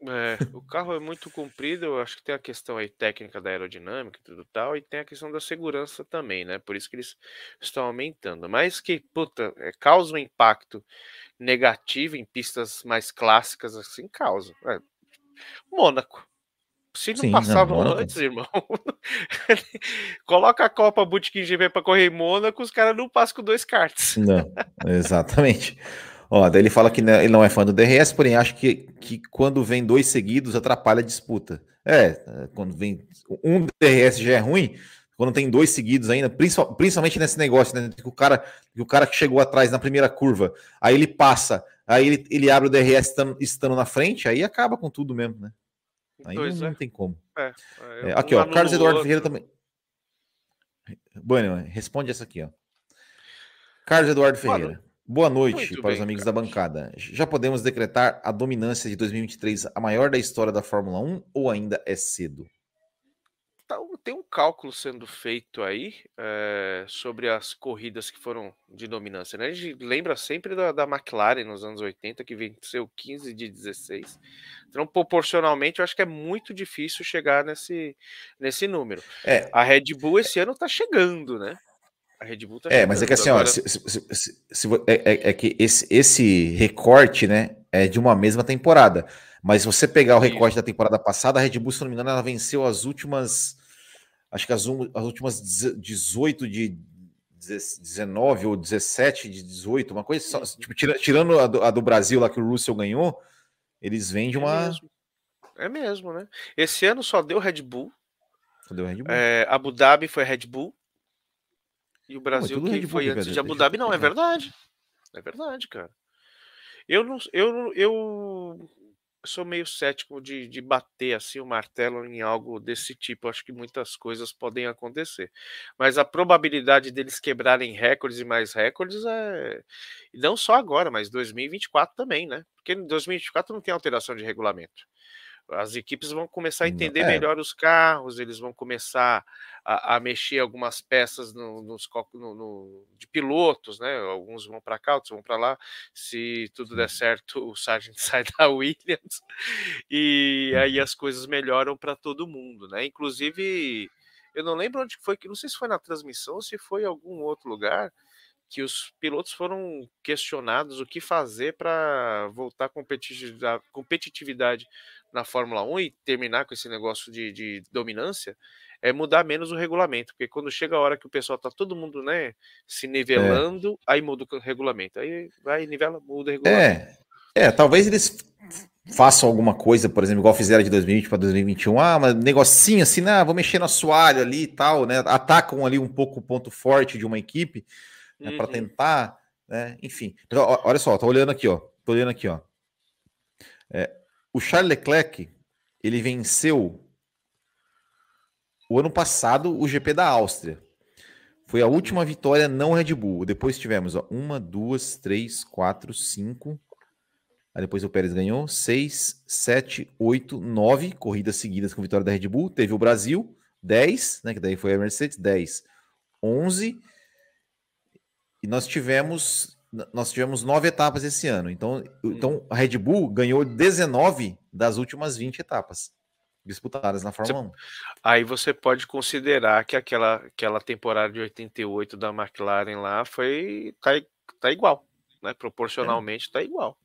É, o carro é muito comprido, eu acho que tem a questão aí técnica da aerodinâmica e tudo tal, e tem a questão da segurança também, né? Por isso que eles estão aumentando. Mas que, puta, é, causa um impacto negativo em pistas mais clássicas, assim, causa. É. Mônaco. Se não Sim, passava não, antes, irmão, coloca a Copa Bootkin GP para correr em Mônaco, os caras não passam com dois karts. Não, exatamente. Ó, daí ele fala que ele não é fã do DRS, porém acha que, que quando vem dois seguidos atrapalha a disputa. É, quando vem um DRS já é ruim, quando tem dois seguidos ainda, principalmente nesse negócio, né, que o cara que o cara que chegou atrás na primeira curva, aí ele passa, aí ele, ele abre o DRS estando, estando na frente, aí acaba com tudo mesmo, né? Aí não, não, tem como. É, é, aqui, ó, Carlos Eduardo outro. Ferreira também. Bueno, responde essa aqui, ó. Carlos Eduardo Ferreira. Boa noite Muito para bem, os amigos Carlos. da bancada. Já podemos decretar a dominância de 2023 a maior da história da Fórmula 1 ou ainda é cedo? Tá tem um cálculo sendo feito aí é, sobre as corridas que foram de dominância. Né? A gente lembra sempre da, da, McLaren nos anos 80, que venceu 15 de 16. Então, proporcionalmente, eu acho que é muito difícil chegar nesse, nesse número. É. A Red Bull esse ano está chegando, né? A Red Bull tá É, mas é que assim, agora... ó, se, se, se, é, é, é, que esse, esse recorte, né, é de uma mesma temporada. Mas se você pegar o recorte da temporada passada, a Red Bull, se não me engano, ela venceu as últimas. Acho que as, as últimas 18 de 19 ou 17 de 18, uma coisa só, tipo, tirando a do, a do, Brasil lá que o Russell ganhou, eles vêm de é uma. É mesmo. é mesmo, né? Esse ano só deu Red Bull. Só deu Red Bull. É, Abu Dhabi foi Red Bull. E o Brasil não, que foi antes de Abu Dhabi, não, é verdade. É verdade, cara. Eu não. Eu, eu sou meio cético de, de bater assim o martelo em algo desse tipo. Acho que muitas coisas podem acontecer. Mas a probabilidade deles quebrarem recordes e mais recordes é. Não só agora, mas 2024 também, né? Porque em 2024 não tem alteração de regulamento as equipes vão começar a entender é. melhor os carros, eles vão começar a, a mexer algumas peças no, nos no, no, de pilotos, né? Alguns vão para cá, outros vão para lá. Se tudo der certo, o Sargent sai da Williams e aí uhum. as coisas melhoram para todo mundo, né? Inclusive, eu não lembro onde foi que, não sei se foi na transmissão ou se foi em algum outro lugar que os pilotos foram questionados o que fazer para voltar a competitividade, competitividade na Fórmula 1 e terminar com esse negócio de, de dominância é mudar menos o regulamento, porque quando chega a hora que o pessoal tá todo mundo, né, se é. nivelando, é. aí muda o regulamento. Aí vai, nivela, muda o regulamento. É, é talvez eles façam alguma coisa, por exemplo, igual fizeram de 2020 para 2021, ah, mas negocinho assim, né, vou mexer no assoalho ali e tal, né, atacam ali um pouco o ponto forte de uma equipe, né, uhum. para tentar, né, enfim. olha só, tô olhando aqui, ó, tô olhando aqui, ó. É, o Charles Leclerc, ele venceu o ano passado o GP da Áustria. Foi a última vitória não Red Bull. Depois tivemos ó, uma, duas, três, quatro, cinco. Aí depois o Pérez ganhou seis, sete, oito, nove corridas seguidas com vitória da Red Bull. Teve o Brasil, dez, né? Que daí foi a Mercedes, dez, onze. E nós tivemos nós tivemos nove etapas esse ano. Então, então a Red Bull ganhou 19 das últimas 20 etapas disputadas na Fórmula você, 1. Aí você pode considerar que aquela, aquela temporada de 88 da McLaren lá foi tá, tá igual, né? Proporcionalmente é. tá igual.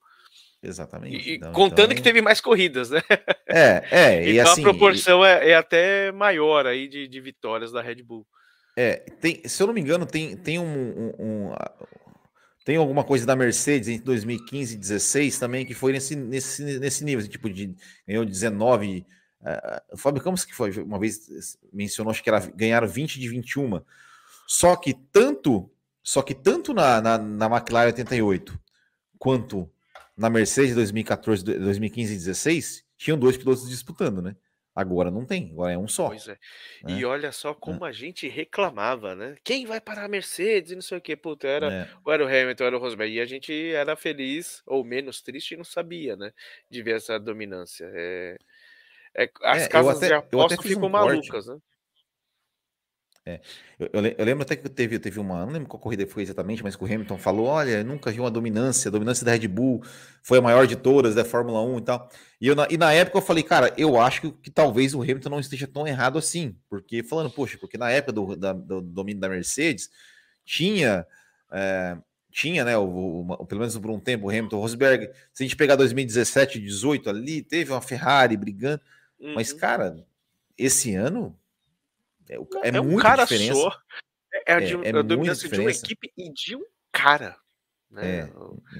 Exatamente. E, então, contando então... que teve mais corridas, né? É, é. então assim, a proporção e... é, é, até maior aí de, de vitórias da Red Bull. É, tem, se eu não me engano, tem, tem um, um, um tem alguma coisa da Mercedes entre 2015 e 2016 também que foi nesse, nesse, nesse nível, tipo de ganhou 19. Uh, o Fábio Campos que foi uma vez mencionou acho que era ganharam 20 de 21. Só que tanto, só que tanto na, na, na McLaren 88 quanto na Mercedes 2014, 2015 e 2016 tinham dois pilotos disputando, né? Agora não tem, agora é um só. Pois é. Né? E olha só como é. a gente reclamava, né? Quem vai parar a Mercedes e não sei o que, puta, era, é. ou era o Hamilton, ou era o Rosberg. E a gente era feliz, ou menos triste, e não sabia, né? De ver essa dominância. É, é as é, casas até, de aposta ficam um malucas, né? É, eu, eu, lembro até que teve, teve uma, não lembro qual corrida foi exatamente, mas que o Hamilton falou: olha, nunca vi uma dominância, a dominância da Red Bull foi a maior de todas da Fórmula 1 e tal. E, eu, e na época eu falei, cara, eu acho que, que, talvez o Hamilton não esteja tão errado assim, porque falando, poxa, porque na época do, da, do domínio da Mercedes tinha. É, tinha, né, o, o, pelo menos por um tempo, o Hamilton, o Rosberg, se a gente pegar 2017, 18 ali, teve uma Ferrari brigando, uhum. mas, cara, esse ano é, é, é um cara diferença. só. É, a, de, é, é a dominância de uma equipe e de um cara. Né? É,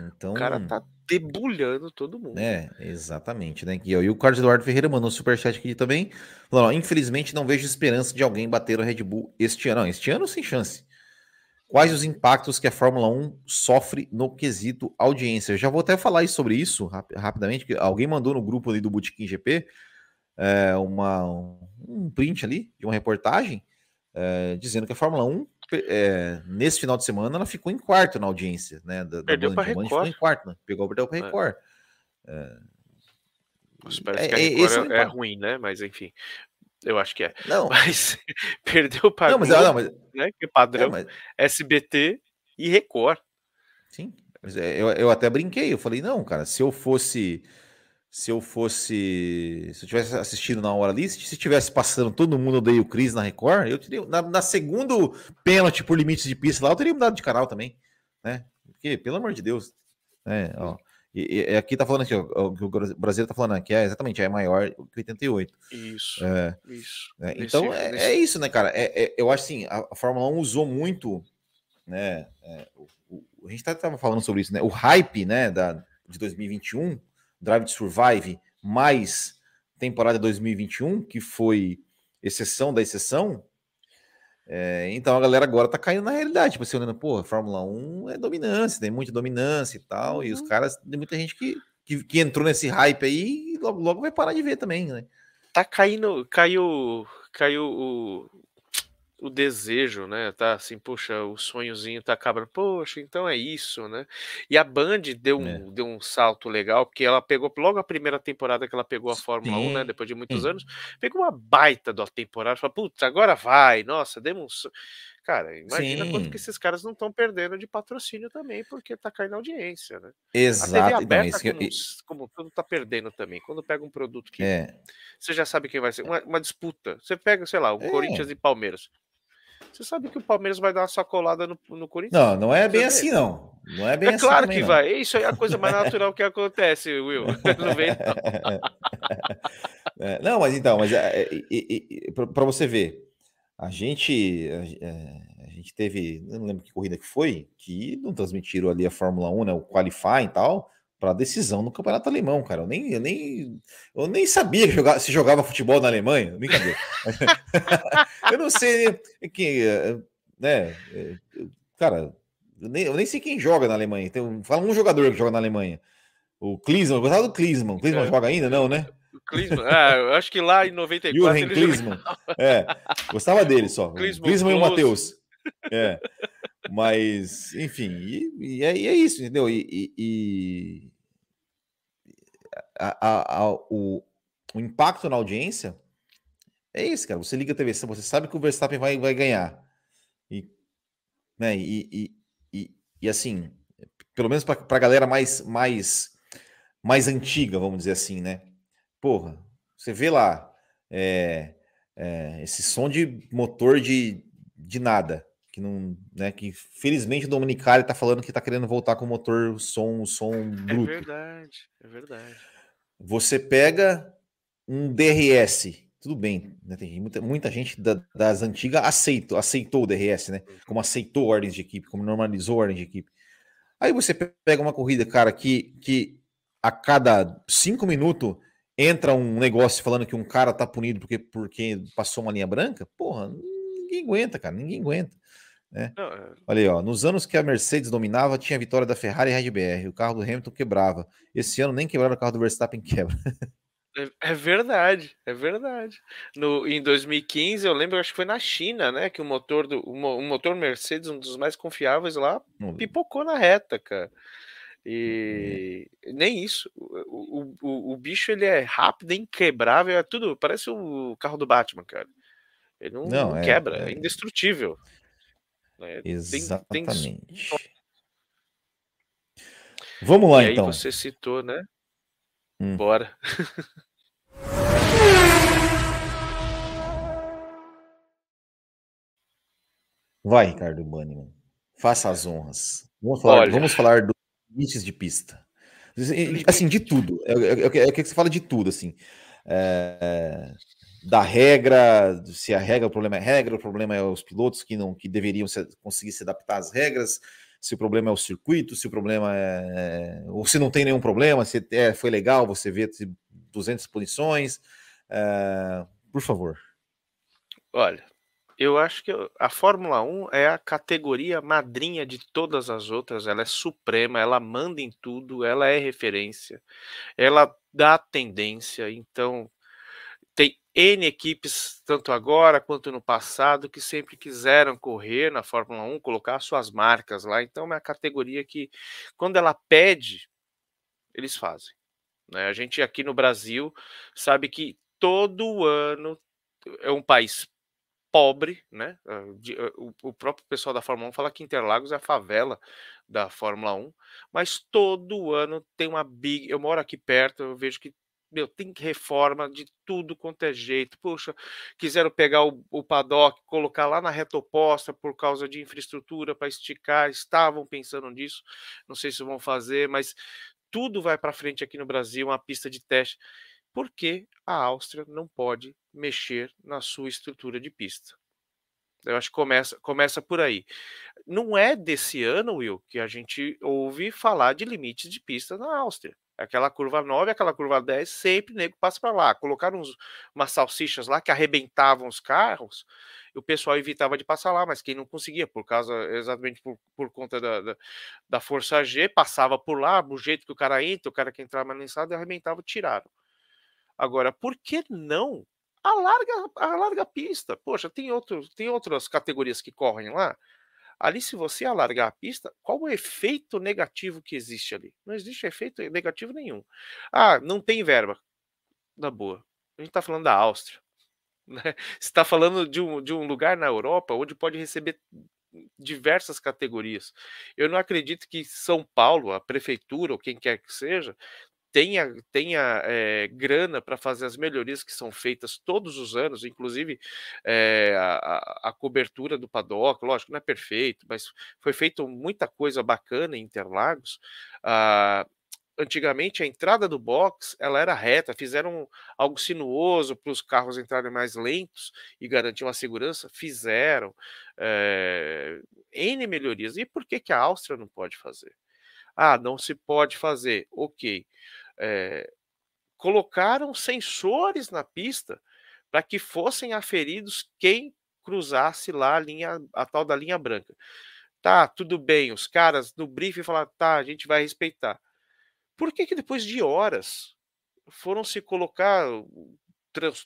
então, o cara tá debulhando todo mundo. É, exatamente, né? E, o Carlos Eduardo Ferreira mandou um superchat aqui também. Falando, infelizmente não vejo esperança de alguém bater o Red Bull este ano. Não, este ano sem chance. Quais os impactos que a Fórmula 1 sofre no quesito audiência? Eu já vou até falar sobre isso rapidamente, que alguém mandou no grupo ali do Bootkin GP é, uma, um print ali de uma reportagem é, dizendo que a Fórmula 1 é, nesse final de semana ela ficou em quarto na audiência, né? Da, perdeu para Record. Ficou em quarto, né? Pegou, perdeu para é. Record. É. Parece que a Record é, é, ruim, né? Mas enfim, eu acho que é. Não. Mas perdeu para não, mas, Globo, não, mas... né? Que é padrão mas... SBT e Record. Sim, mas eu, eu até brinquei, eu falei, não, cara, se eu fosse se eu fosse. Se eu tivesse assistido na hora ali, se tivesse passando todo mundo odeia o Cris na Record, eu teria. Na, na segundo pênalti por limites de pista lá, eu teria mudado de canal também. Né? Porque, pelo amor de Deus. Né, ó, e, e aqui tá falando aqui, ó, o que o Brasil tá falando aqui é exatamente, é maior que 88. Isso. É, isso. É, então é, é, isso, né, cara? É, é, eu acho assim, a, a, Fórmula 1 usou muito, né? É, o, o, a gente tava falando sobre isso, né? O hype, né, da, de 2021 Drive to Survive mais temporada 2021, que foi exceção da exceção. É, então a galera agora tá caindo na realidade, tipo, você olhando, pô, Fórmula 1 é dominância, tem muita dominância e tal, uhum. e os uhum. caras, tem muita gente que, que, que, entrou nesse hype aí e logo, logo vai parar de ver também, né? Tá caindo, caiu, caiu o, o desejo, né? Tá assim, poxa, o sonhozinho tá acabando. Poxa, então é isso, né? E a Band deu um, é. deu um salto legal, porque ela pegou logo a primeira temporada que ela pegou a Fórmula Sim. 1, né? Depois de muitos Sim. anos, pegou uma baita da temporada, falou, putz, agora vai, nossa, demos. Cara, imagina Sim. quanto que esses caras não estão perdendo de patrocínio também, porque tá caindo audiência, né? Exato. A TV aberta, então, como, como, tudo tá perdendo também. Quando pega um produto que é. você já sabe quem vai ser, uma, uma disputa. Você pega, sei lá, o é. Corinthians e Palmeiras. Você sabe que o Palmeiras vai dar uma sacolada no, no Corinthians? Não, não é bem assim, não. Não é bem é assim. Claro também, que não. vai. Isso aí é a coisa mais natural que acontece, Will. Não vem, não. É, não, mas então, mas é, é, para você ver, a gente, a, a, gente teve, não lembro que corrida que foi, que não transmitiram ali a Fórmula 1, né, o qualifying e tal, para decisão no campeonato alemão, cara. Eu nem, eu nem, eu nem sabia se jogava futebol na Alemanha. Brincadeira. eu não sei quem, né? Cara, eu nem, eu nem, sei quem joga na Alemanha. Tem, fala um jogador que joga na Alemanha. O Klinsmann, eu gostava do Klinsmann. O Klinsmann é, joga ainda, não, né? O Klinsmann, ah, eu acho que lá em 94 Jürgen ele Klinsmann. É, gostava dele só. O Klinsmann, Klinsmann e o Matheus. É. Mas, enfim, e, e, é, e, é, isso, entendeu? E, a, a, a, o, o impacto na audiência é isso, cara. Você liga a TV, você sabe que o Verstappen vai, vai ganhar. E, né, e, e, e, e assim, pelo menos para a galera mais, mais, mais antiga, vamos dizer assim, né? Porra, você vê lá é, é, esse som de motor de, de nada, que não, né, que felizmente o Dominicali tá falando que tá querendo voltar com o motor som, som é bruto. É verdade, é verdade. Você pega um DRS, tudo bem, né? tem muita, muita gente da, das antigas aceitou, aceitou o DRS, né? Como aceitou ordens de equipe, como normalizou ordens de equipe. Aí você pega uma corrida, cara, que, que a cada cinco minutos entra um negócio falando que um cara tá punido porque, porque passou uma linha branca, porra, ninguém aguenta, cara, ninguém aguenta. Né? Não, é... Olha aí, ó, nos anos que a Mercedes dominava, tinha a vitória da Ferrari e Red BR. O carro do Hamilton quebrava. Esse ano nem quebraram o carro do Verstappen quebra. É, é verdade, é verdade. No, em 2015, eu lembro, acho que foi na China, né? Que o motor do o, motor Mercedes, um dos mais confiáveis lá, pipocou na reta, cara. E uhum. nem isso. O, o, o, bicho ele é rápido, é inquebrável, é tudo. Parece o carro do Batman, cara. Ele não, não, não é, quebra, é, é indestrutível. Né? Exatamente. Tem, tem... Vamos lá, e então. Aí você citou, né? Hum. Bora. Vai, Ricardo Banniman. Faça as honras. Vamos falar, Olha... vamos falar dos limites de pista. Assim, de tudo. É, é, é, é que você fala de tudo, assim. É, da regra, se a regra, o problema é regra, o problema é os pilotos que não que deveriam se, conseguir se adaptar às regras, se o problema é o circuito, se o problema é, é ou se não tem nenhum problema, se é, foi legal você ver 200 punições, é, por favor. Olha, eu acho que a Fórmula 1 é a categoria madrinha de todas as outras, ela é suprema, ela manda em tudo, ela é referência, ela dá tendência, então N equipes, tanto agora quanto no passado, que sempre quiseram correr na Fórmula 1, colocar suas marcas lá. Então, é uma categoria que, quando ela pede, eles fazem. Né? A gente aqui no Brasil sabe que todo ano é um país pobre, né? Ah, ah, o próprio pessoal da Fórmula 1 fala que Interlagos é a favela da Fórmula 1, mas todo ano tem uma big. Eu moro aqui perto, eu vejo que meu, tem reforma de tudo quanto é jeito. Puxa, quiseram pegar o, o paddock, colocar lá na reta oposta por causa de infraestrutura para esticar, estavam pensando nisso. Não sei se vão fazer, mas tudo vai para frente aqui no Brasil, uma pista de teste. Porque a Áustria não pode mexer na sua estrutura de pista. Eu acho que começa, começa por aí. Não é desse ano, Will, que a gente ouve falar de limites de pista na Áustria. Aquela curva 9, aquela curva 10, sempre nego passa para lá. Colocaram uns, umas salsichas lá que arrebentavam os carros, e o pessoal evitava de passar lá, mas quem não conseguia, por causa, exatamente por, por conta da, da, da força G, passava por lá, do jeito que o cara entra, o cara que entrava na entrada arrebentava, tiraram. Agora, por que não alarga, alarga a pista? Poxa, tem, outro, tem outras categorias que correm lá. Ali, se você alargar a pista, qual o efeito negativo que existe ali? Não existe efeito negativo nenhum. Ah, não tem verba. Na boa. A gente está falando da Áustria. Né? Está falando de um, de um lugar na Europa onde pode receber diversas categorias. Eu não acredito que São Paulo, a prefeitura ou quem quer que seja, tenha, tenha é, grana para fazer as melhorias que são feitas todos os anos, inclusive é, a, a, cobertura do paddock, lógico, não é perfeito, mas foi feita muita coisa bacana em Interlagos. Ah, antigamente a entrada do box ela era reta, fizeram algo sinuoso para os carros entrarem mais lentos e garantir uma segurança, fizeram é, N melhorias. E por que, que a Áustria não pode fazer? Ah, não se pode fazer, ok é, colocaram sensores na pista para que fossem aferidos quem cruzasse lá a linha, a tal da linha branca. Tá, tudo bem, os caras no briefing falaram, tá, a gente vai respeitar. Por que que depois de horas foram se colocar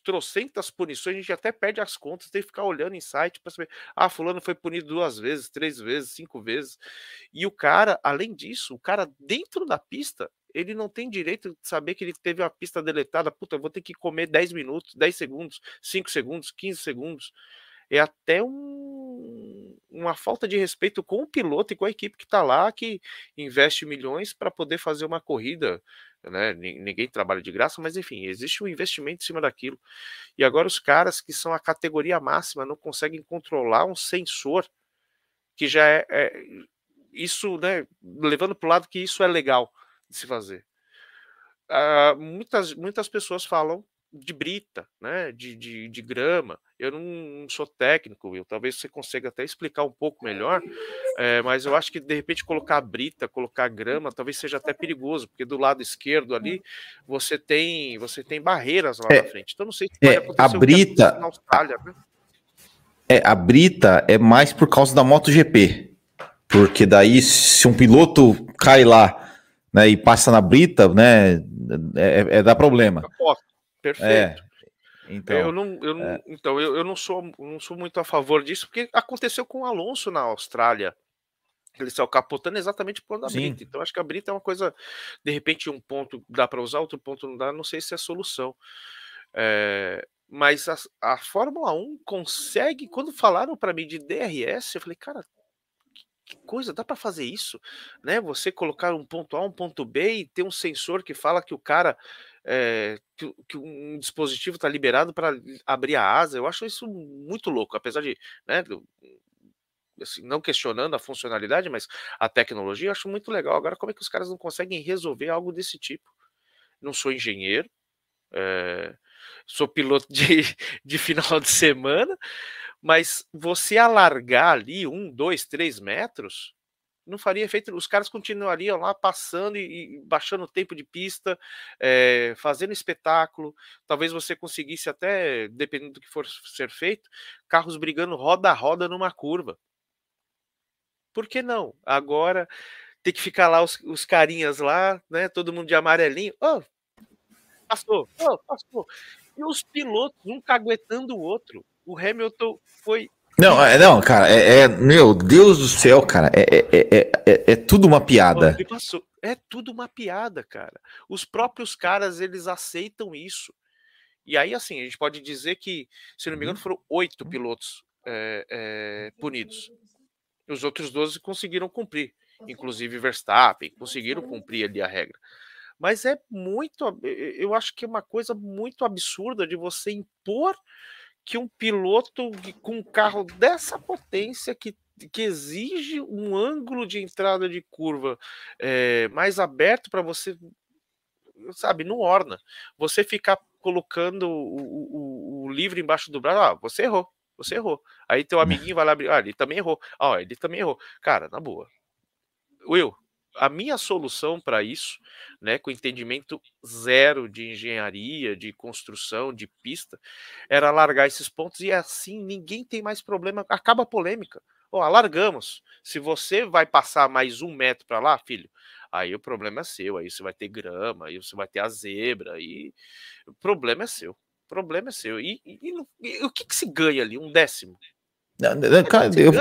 trocentas punições, a gente até perde as contas, tem que ficar olhando em site para saber, ah, fulano foi punido duas vezes, três vezes, cinco vezes. E o cara, além disso, o cara dentro da pista, ele não tem direito de saber que ele teve a pista deletada. Puta, vou ter que comer 10 minutos, 10 segundos, 5 segundos, 15 segundos. É até um, uma falta de respeito com o piloto e com a equipe que está lá, que investe milhões para poder fazer uma corrida. Né? Ninguém trabalha de graça, mas enfim, existe um investimento em cima daquilo. E agora os caras que são a categoria máxima não conseguem controlar um sensor que já é, é isso, né? Levando para o lado que isso é legal de se fazer. Uh, muitas, muitas pessoas falam de brita, né, de, de, de grama. Eu não, sou técnico, Will. Talvez você consiga até explicar um pouco melhor, é, mas eu acho que de repente colocar brita, colocar grama, talvez seja até perigoso, porque do lado esquerdo ali você tem você tem barreiras lá é, na frente. Então não sei se é, a brita na Austrália. Né? É, a brita é mais por causa da MotoGP, porque daí se um piloto cai lá né, e passa na brita, né, é, é, é dá problema. Perfeito. É, então, eu não, eu, é. então eu, eu não sou não sou muito a favor disso, porque aconteceu com o Alonso na Austrália. Ele saiu capotando exatamente por da Brita. Então, acho que a Brita é uma coisa, de repente, um ponto dá para usar, outro ponto não dá, não sei se é solução. É, mas a, a Fórmula 1 consegue, quando falaram para mim de DRS, eu falei, cara, que coisa, dá para fazer isso, né? Você colocar um ponto A, um ponto B e ter um sensor que fala que o cara é, que, que, um dispositivo está liberado para abrir a asa. Eu acho isso muito louco, apesar de, né, assim, não questionando a funcionalidade, mas a tecnologia eu acho muito legal. Agora, como é que os caras não conseguem resolver algo desse tipo? Não sou engenheiro, é, sou piloto de, de final de semana, mas você alargar ali um, dois, três metros, não faria efeito. Os caras continuariam lá passando e, e baixando o tempo de pista, é, fazendo espetáculo. Talvez você conseguisse até, dependendo do que for ser feito, carros brigando roda a roda numa curva. Por que não? Agora tem que ficar lá os, os carinhas lá, né? Todo mundo de amarelinho. Oh, passou, oh, passou. E os pilotos, um caguetando o outro. O Hamilton foi. Não, é, não, cara, é, é, Meu Deus do céu, cara. É, é, é, é, tudo uma piada. É tudo uma piada, cara. Os próprios caras, eles aceitam isso. E aí, assim, a gente pode dizer que, se não me engano, uhum. foram oito uhum. pilotos é, punidos. Os outros 12 conseguiram cumprir, inclusive Verstappen, conseguiram cumprir ali a regra. Mas é muito, eu acho que é uma coisa muito absurda de você impor que um piloto com um carro dessa potência que que exige um ângulo de entrada de curva é, mais aberto para você, sabe, não orna. Você ficar colocando o, o, o livro embaixo do braço, ah, você errou, você errou. Aí teu amiguinho vai lá abrir, ah, ele também errou. Ah, ele também errou. Cara, na boa. Will, a minha solução para isso, né, com entendimento zero de engenharia, de construção, de pista, era largar esses pontos e assim ninguém tem mais problema, acaba a polêmica. Ó, oh, alargamos. Se você vai passar mais um metro para lá, filho, aí o problema é seu. Aí você vai ter grama, aí você vai ter a zebra, e o problema é seu. O problema é seu. E, e, e, e o que, que se ganha ali? Um décimo? Não, não, cara, eu,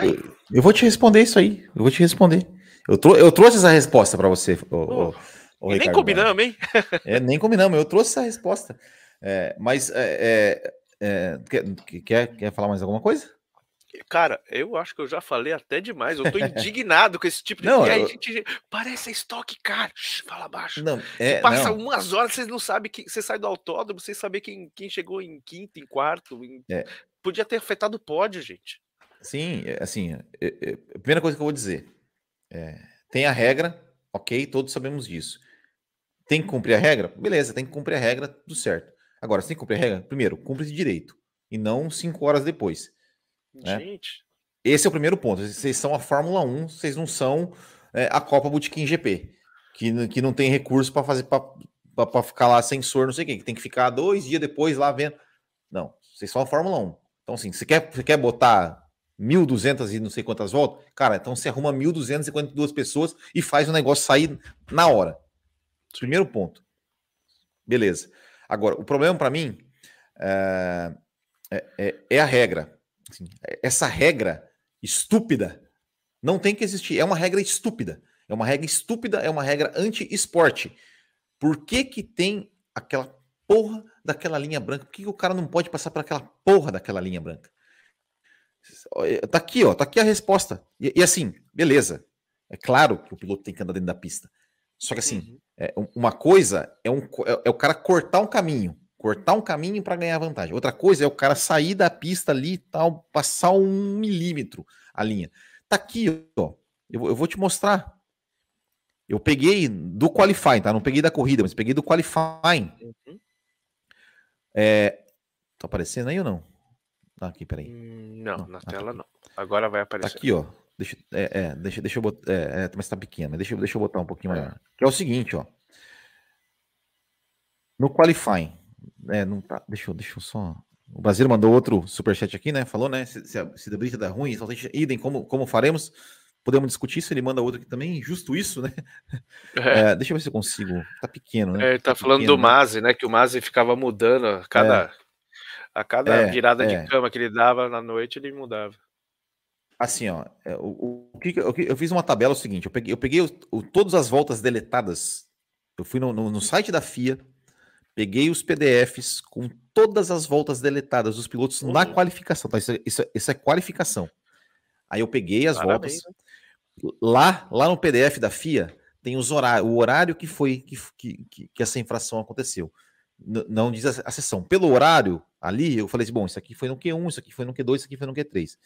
eu, vou te responder isso aí. Eu vou te responder. Eu, trou eu trouxe essa resposta para você. Oh, oh, nem combinamos, hein? é, nem combinamos. Eu trouxe essa resposta. É, mas é, é, é quer, quer, falar mais alguma coisa? Cara, eu acho que eu já falei até demais. Eu tô indignado com esse tipo de. Não, e aí, eu... gente, parece estoque car. Fala baixo. Não, é, passa não. umas horas, vocês não sabem que. Você sai do autódromo, vocês sabem quem, quem chegou em quinto, em quarto. Em... É. Podia ter afetado o pódio, gente. Sim, é, assim, é, é, primeira coisa que eu vou dizer. É, tem a regra, ok, todos sabemos disso. Tem que cumprir a regra? Beleza, tem que cumprir a regra, tudo certo. Agora, você tem que cumprir a regra? Primeiro, cumpre de direito. E não cinco horas depois. Né? Gente. Esse é o primeiro ponto. Vocês são a Fórmula 1, vocês não são é, a Copa Botequim GP, que, que não tem recurso para fazer para ficar lá sensor, não sei o que, que tem que ficar dois dias depois lá vendo. Não, vocês são a Fórmula 1. Então, assim, você quer, você quer botar 1.200 e não sei quantas voltas? Cara, então você arruma 1.252 pessoas e faz o negócio sair na hora. Primeiro ponto. Beleza. Agora, o problema para mim é, é, é, a regra. Assim, essa regra estúpida não tem que existir. É uma regra estúpida. É uma regra estúpida, é uma regra anti-esporte. Por que, que tem aquela porra daquela linha branca? Por que, que o cara não pode passar por aquela porra daquela linha branca? Tá aqui, ó, tá aqui a resposta. E, e, assim, beleza. É claro que o piloto tem que andar dentro da pista. Só que assim, uhum. é, uma coisa é, um, é, é o cara cortar um caminho cortar um caminho para ganhar vantagem. Outra coisa é o cara sair da pista ali e tal, passar um milímetro a linha. Tá aqui, ó. Eu, eu vou te mostrar. Eu peguei do qualifying, tá? Não peguei da corrida, mas peguei do qualifying. Uhum. É, tá aparecendo aí ou não? Ah, aqui, peraí. Hum, não, não na aqui. tela não. Agora vai tá aparecer. Tá aqui, ó. Deixa, é, é, deixa, deixa eu botar. É, é, mas tá pequena. Deixa, deixa eu botar um pouquinho maior. Que é o seguinte, ó. No qualifying, é, não tá. Deixa eu, deixa eu só. O Brasil mandou outro superchat aqui, né? Falou, né? Se, se, a, se a brita dá ruim, só idem, como, como faremos? Podemos discutir isso. Ele manda outro aqui também. Justo isso, né? É. É, deixa eu ver se eu consigo. Tá pequeno, né? É, ele tá, tá falando pequeno, do Mazi, né? Que o Mazi ficava mudando a cada, é. A cada é, virada de é. cama que ele dava na noite, ele mudava. Assim, ó, o, o, que, eu, eu fiz uma tabela o seguinte: eu peguei, eu peguei o, o, todas as voltas deletadas. Eu fui no, no, no site da FIA, Peguei os PDFs com todas as voltas deletadas dos pilotos uhum. na qualificação. Tá? Isso, é, isso, é, isso, é qualificação. Aí eu peguei as Parabéns. voltas. Lá, lá no PDF da FIA tem os horários, o horário que foi que, que, que essa infração aconteceu. Não diz a, a, sessão. Pelo horário ali, eu falei assim: bom, isso aqui foi no Q1, isso aqui foi no Q2, isso aqui foi no Q3.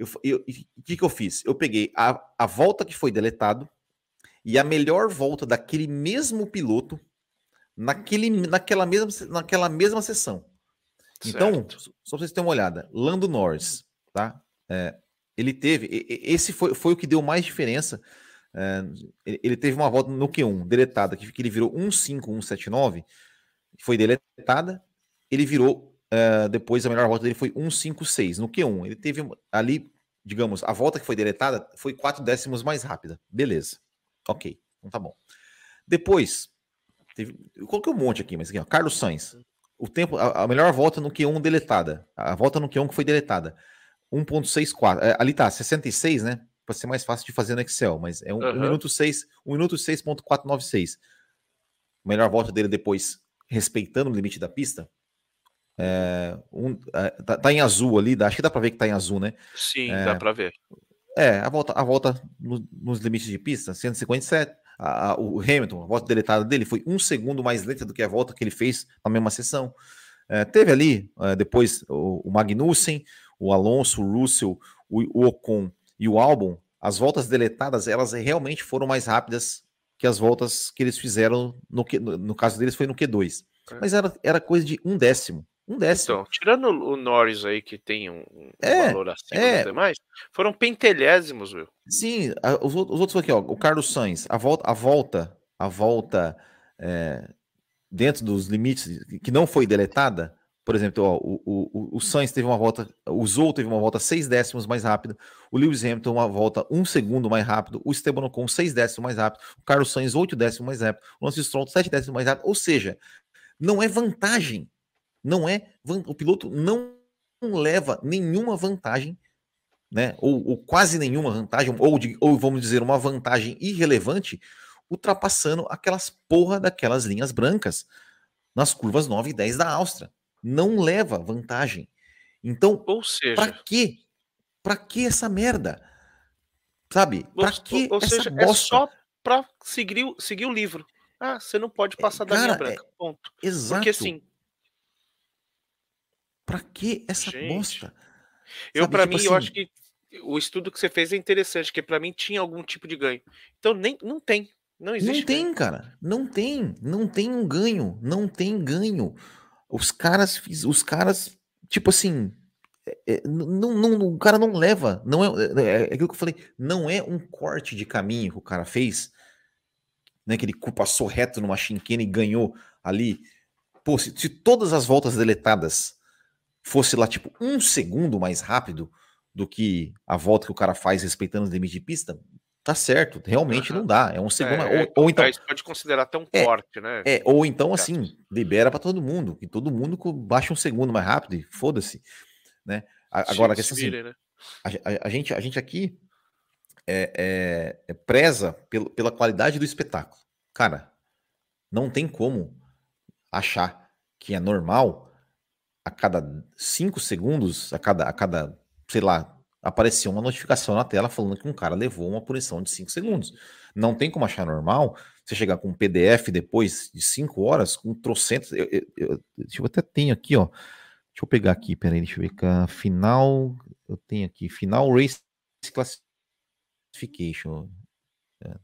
O que, que eu fiz? Eu peguei a, a volta que foi deletado e a melhor volta daquele mesmo piloto naquele, naquela, mesma, naquela mesma sessão. Então, certo. Então, só para vocês terem uma olhada, Lando Norris, tá? É, ele teve, esse foi, foi o que deu mais diferença. É, ele teve uma volta no Q1 deletada, que, ele virou 15179, foi deletada. Ele virou, é, depois a melhor volta dele foi 156 no Q1. Ele teve ali, digamos, a volta que foi deletada foi 4 décimos mais rápida. Beleza. Ok, então tá bom. Depois, Teve, eu coloquei um monte aqui, mas aqui, ó, Carlos Sainz. o tempo, a, a, melhor volta no Q1 deletada. A volta no Q1 que foi deletada. 1.64. É, ali tá, 66, né? Para ser mais fácil de fazer no Excel, mas é 1 um, uhum. um minuto 6, 1 um minuto 6.496. Melhor volta dele depois, respeitando o limite da pista. É, um, é, tá, tá, em azul ali, acho que dá para ver que tá em azul, né? Sim, é, dá para ver. É, a volta, a volta no, nos limites de pista, 157. A, a, o Hamilton, a volta deletada dele foi um segundo mais lenta do que a volta que ele fez na mesma sessão. É, teve ali, é, depois, o, o, Magnussen, o Alonso, o Russell, o, o Ocon e o Albon. As voltas deletadas, elas realmente foram mais rápidas que as voltas que eles fizeram, no, no, no caso deles foi no Q2. É. Mas era, era coisa de um décimo. Um décimo. Então, tirando o Norris aí, que tem um, um é, valor acima é. demais, foram pentelésimos, viu? Sim, a, os, os, outros aqui, ó, o Carlos Sainz, a volta, a volta, a volta é, dentro dos limites que não foi deletada, por exemplo, ó, o, o, o Sainz teve uma volta, o Zou teve uma volta seis décimos mais rápida, o Lewis Hamilton uma volta um segundo mais rápido, o Esteban Ocon seis décimos mais rápido, o Carlos Sainz oito décimos mais rápido, o Lance Stroll sete décimos mais rápido, ou seja, não é vantagem não é. O piloto não leva nenhuma vantagem, né? Ou, ou quase nenhuma vantagem, ou, de, ou vamos dizer, uma vantagem irrelevante, ultrapassando aquelas porra daquelas linhas brancas nas curvas 9 e 10 da Áustria. Não leva vantagem. Então, ou seja, para quê? Para que essa merda? Sabe? Para que ou, ou essa seja, é bosta? É só para seguir, seguir o livro. Ah, você não pode é, passar é, da linha branca. Ponto. Exato. Porque assim, Pra que essa Gente. bosta? Eu, para tipo mim, assim... eu acho que o estudo que você fez é interessante, porque para mim tinha algum tipo de ganho. Então, nem, não tem. Não existe. Não tem, ganho. cara. Não tem. Não tem um ganho. Não tem ganho. Os caras, os caras, tipo assim, é, é não, não, o cara não leva. Não é, é, é, aquilo que eu falei. Não é um corte de caminho que o cara fez, né? Que ele passou reto numa chinquena e ganhou ali. Pô, se, se todas as voltas deletadas fosse lá, tipo, um segundo mais rápido do que a volta que o cara faz respeitando os limites de pista, tá certo, realmente uhum. não dá. É um segundo. É, ou, ou, então. Isso pode considerar até um é, corte, né? É, ou então, assim, libera para todo mundo, que todo mundo baixa um segundo mais rápido e foda-se. Né? Agora, Sim, assim, né? a, a, a, gente, a gente aqui é, é, é preza pelo, pela qualidade do espetáculo. Cara, não tem como achar que é normal a cada cinco segundos, a cada, a cada, sei lá, aparecia uma notificação na tela falando que um cara levou uma punição de cinco segundos. Não tem como achar normal você chegar com um PDF depois de cinco horas, com trocentos. Eu, eu, eu, eu até tenho aqui, ó. Deixa eu pegar aqui, peraí, deixa eu ver. Final. Eu tenho aqui, final race classification. É,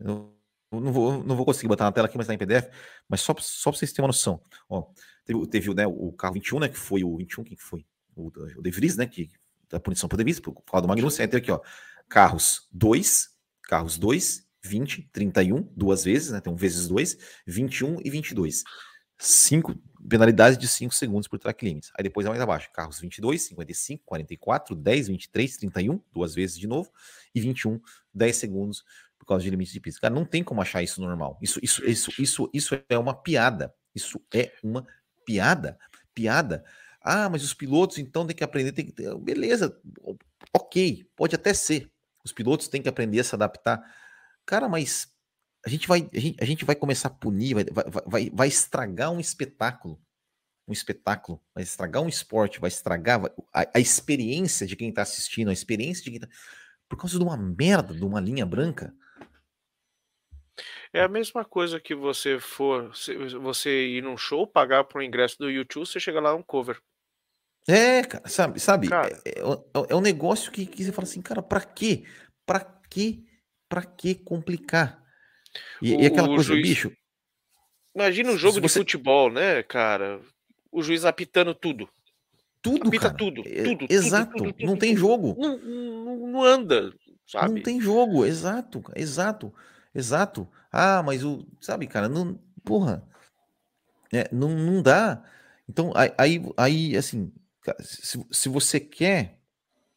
eu não vou, não vou conseguir botar na tela aqui, mas tá em PDF. Mas só, só para vocês terem uma noção. Ó, Teve, teve né, o carro 21, né? Que foi o 21, quem foi? O, o De Vries, né? Que da punição Vries, por causa do Magnussen. Aí tem aqui, ó. Carros 2, carros 2, 20, 31, duas vezes, né? Tem um vezes 2, 21 e 22. Cinco, penalidades de 5 segundos por track limits. Aí depois é mais abaixo. Carros 22, 55, 44, 10, 23, 31, duas vezes de novo. E 21, 10 segundos por causa de limites de pista. Cara, não tem como achar isso normal. Isso, isso, isso, isso, isso é uma piada. Isso é uma piada, piada. Ah, mas os pilotos então têm que aprender, tem que ter... beleza, ok, pode até ser. Os pilotos têm que aprender a se adaptar. Cara, mas a gente vai, a gente, a gente vai começar a punir, vai, vai, vai, vai estragar um espetáculo. Um espetáculo, vai estragar um esporte, vai estragar a, a experiência de quem está assistindo, a experiência de quem tá. Por causa de uma merda, de uma linha branca. É a mesma coisa que você for você ir num show, pagar por um ingresso do YouTube, você chega lá um cover. É, cara, sabe, sabe? Cara, é, é, é, é um negócio que, que você fala assim, cara, pra quê? Pra quê? Pra que complicar? E, o, e aquela coisa, juiz... bicho. Imagina um jogo de você... futebol, né, cara? O juiz apitando tudo. Tudo, Apita cara. tudo, é, tudo. Exato. Tudo, tudo, não tem jogo. Não, não, não, anda, sabe? Não tem jogo, exato, exato. Exato. Ah, mas o. Sabe, cara, não. Porra. É, não, não dá. Então, aí, aí assim, se, se você quer.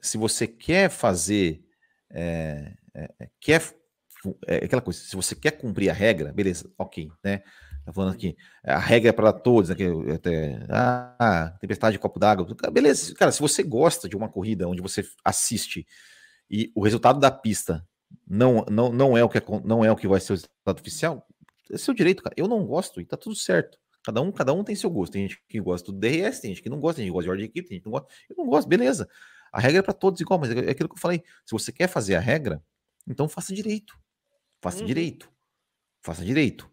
Se você quer fazer. É, é, quer. É aquela coisa, se você quer cumprir a regra, beleza, ok, né? Tá falando aqui, a regra é para todos, aqui, até, ah, tempestade de copo d'água. Beleza, cara, se você gosta de uma corrida onde você assiste e o resultado da pista não, não, não, é, o que é, não é o que vai ser o resultado oficial, é seu direito, cara. Eu não gosto e tá tudo certo. Cada um, cada um tem seu gosto. Tem gente que gosta do DRS, tem gente que não gosta, tem gente que gosta de ordem de equipe, tem gente que não gosta. Eu não gosto, beleza. A regra é para todos igual, mas é, é aquilo que eu falei. Se você quer fazer a regra, então faça direito. Faça uhum. direito. Faça direito.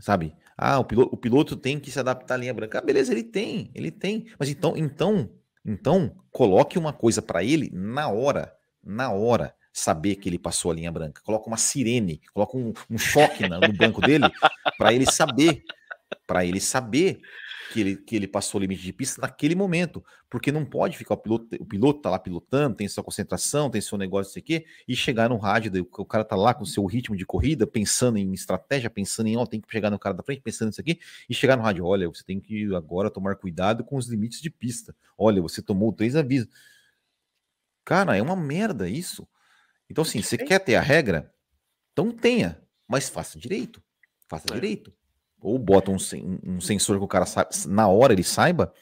Sabe? Ah, o piloto, o piloto tem que se adaptar à linha branca. Ah, beleza, ele tem, ele tem. Mas então, então, então, coloque uma coisa para ele na hora, na hora saber que ele passou a linha branca. Coloca uma sirene, coloca um, um choque no banco dele para ele saber, para ele saber que ele, que ele passou o limite de pista naquele momento, porque não pode ficar o piloto, o piloto tá lá pilotando, tem sua concentração, tem seu negócio, isso aqui, e chegar no rádio, o cara tá lá com seu ritmo de corrida, pensando em estratégia, pensando em, ó, tem que chegar no cara da frente, pensando nisso aqui, e chegar no rádio, olha, você tem que agora tomar cuidado com os limites de pista. Olha, você tomou três avisos. Cara, é uma merda isso. Então, assim, você quer ter a regra? Então tenha, mas faça direito. Faça é. direito. Ou bota um, um, sensor que o cara sabe, na hora ele saiba,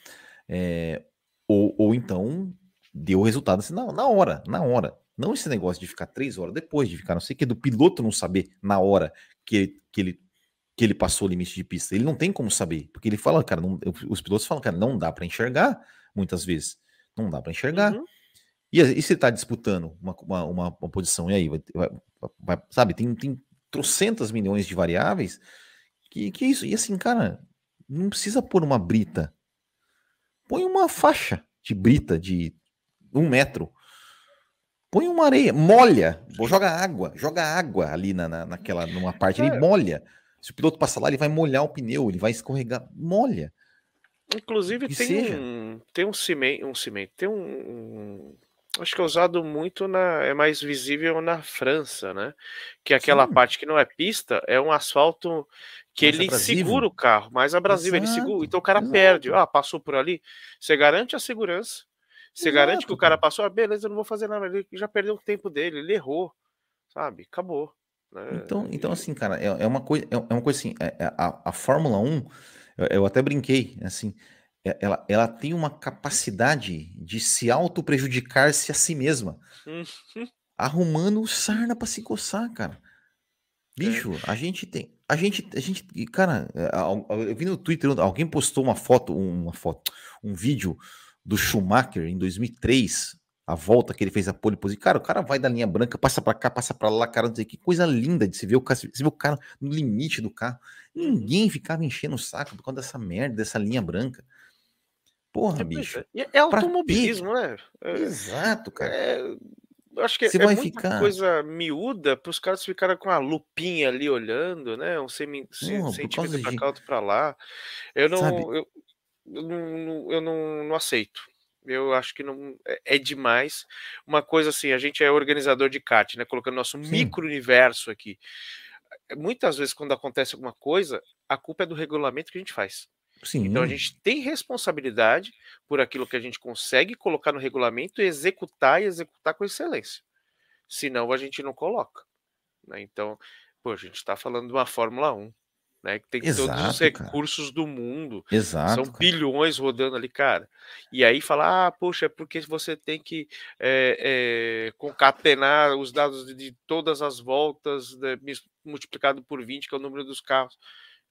é, ou, ou então o resultado assim, na, na hora, na hora. Não esse negócio de ficar três horas depois de ficar, não sei o que, do piloto não saber na hora que ele, que ele, que ele passou o limite de pista. Ele não tem como saber, porque ele fala, cara, não, os pilotos falam, cara, não dá para enxergar muitas vezes. Não dá para enxergar. Uhum. E, e se ele tá disputando uma, uma, uma, uma, posição, e aí? Vai, vai, vai, sabe, tem, tem trocentas milhões de variáveis. Que, que isso? E assim, cara, não precisa pôr uma brita. Põe uma faixa de brita de um metro. Põe uma areia, molha, joga água, joga água ali na, na, naquela, numa parte, ele é. molha. Se o piloto passar lá, ele vai molhar o pneu, ele vai escorregar, molha. Inclusive tem um, tem um cimento, um cimento, tem um, Acho que é usado muito na. É mais visível na França, né? Que aquela Sim. parte que não é pista é um asfalto que mais ele abrasivo. segura o carro, mais abrasivo, Exato. ele segura. Então o cara Exato. perde. Ah, passou por ali. Você garante a segurança. Você Exato. garante que o cara passou, ah, beleza, eu não vou fazer nada. Ele já perdeu o tempo dele, ele errou. Sabe? Acabou. Né? Então, então, assim, cara, é, é uma coisa, é, é uma coisa assim, é, é a, a Fórmula 1, eu, eu até brinquei, assim, é, ela, ela tem uma capacidade de se auto-prejudicar-se a si mesma. Uhum. Arrumando sarna para se coçar, cara. É. Bicho, é. a gente tem. A gente, a gente, cara, é, eu vi no Twitter, alguém postou uma foto, uma foto, um vídeo do Schumacher em 2003, a volta que ele fez a pole position. Cara, o cara vai da linha branca, passa para cá, passa para lá, cara, não sei que coisa linda de se ver o cara, se ver o cara no limite do carro. Ninguém ficava enchendo o saco por causa dessa merda, dessa linha branca. Porra, é, bicho. É, é automobilismo, né? É, Exato, cara. É, acho que Você é vai muita ficar... coisa miúda para os caras ficarem com a lupinha ali olhando, né? Um semi, Porra, centímetro para cá, outro para lá. Eu não, eu, eu, não, eu não, não aceito. Eu acho que não é, é demais. Uma coisa assim, a gente é organizador de kart, né? Colocando nosso micro-universo aqui. Muitas vezes, quando acontece alguma coisa, a culpa é do regulamento que a gente faz. Sim. Então a gente tem responsabilidade por aquilo que a gente consegue colocar no regulamento e executar e executar com excelência. Senão a gente não coloca. Né? Então, pô, a gente está falando de uma Fórmula 1. Né, que tem Exato, todos os recursos cara. do mundo. Exato, São cara. bilhões rodando ali, cara. E aí falar, ah, poxa, é porque você tem que é, é, concatenar os dados de, de todas as voltas né, multiplicado por 20, que é o número dos carros.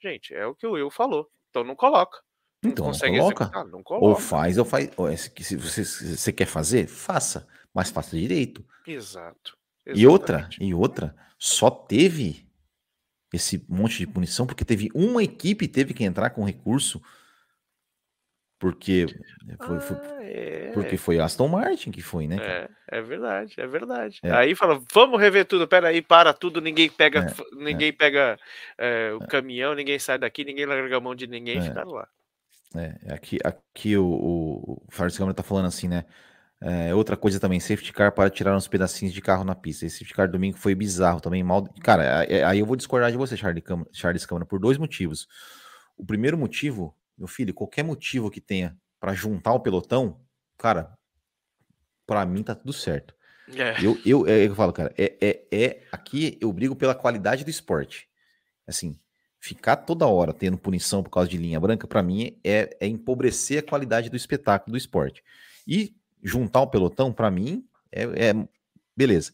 Gente, é o que o Will falou. Então não coloca. Não então não coloca. não coloca. Ou faz, ou faz. Ou se você, se você quer fazer, faça, mas faça direito. Exato. Exatamente. E outra, e outra, só teve esse monte de punição porque teve uma equipe teve que entrar com recurso porque foi, foi ah, é. porque foi Aston Martin que foi, né? É, é verdade, é verdade. É. Aí fala, vamos rever tudo, pera aí, para tudo, ninguém pega, é, ninguém pega eh, o é. caminhão, ninguém sai daqui, ninguém larga a mão de ninguém, é. lá. É, aqui, aqui o, o, o Fábio Câmara tá falando assim, né? É, outra coisa também, safety car para tirar uns pedacinhos de carro na pista. Esse safety car domingo foi bizarro também, mal. Cara, aí eu vou discordar de você, Charles Câmara, Charles Câmara, por dois motivos. O primeiro motivo meu filho, qualquer motivo que tenha para juntar o pelotão, cara, para mim tá tudo certo. É. Eu, eu, é, eu falo, cara, é, é, é, aqui eu brigo pela qualidade do esporte. Assim, ficar toda hora tendo punição por causa de linha branca, para mim, é, é, empobrecer a qualidade do espetáculo do esporte. E juntar o pelotão, para mim, é, é, beleza.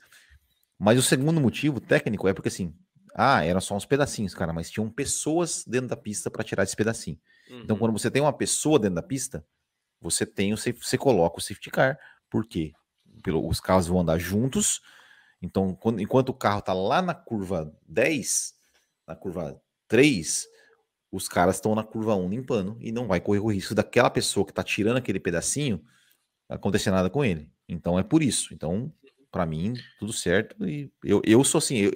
Mas o segundo motivo técnico é porque assim, ah, eram só uns pedacinhos, cara, mas tinham pessoas dentro da pista para tirar esse pedacinho. Então, uhum. Então, quando você tem uma pessoa dentro da pista, você tem, você, você coloca o safety car, por quê? Pelo, os carros vão andar juntos. Então, quando, enquanto o carro está lá na curva 10, na curva 3, os caras estão na curva 1 limpando e não vai correr o risco daquela pessoa que está tirando aquele pedacinho acontecer nada com ele. Então é por isso. Então para mim, tudo certo. E eu, eu sou assim,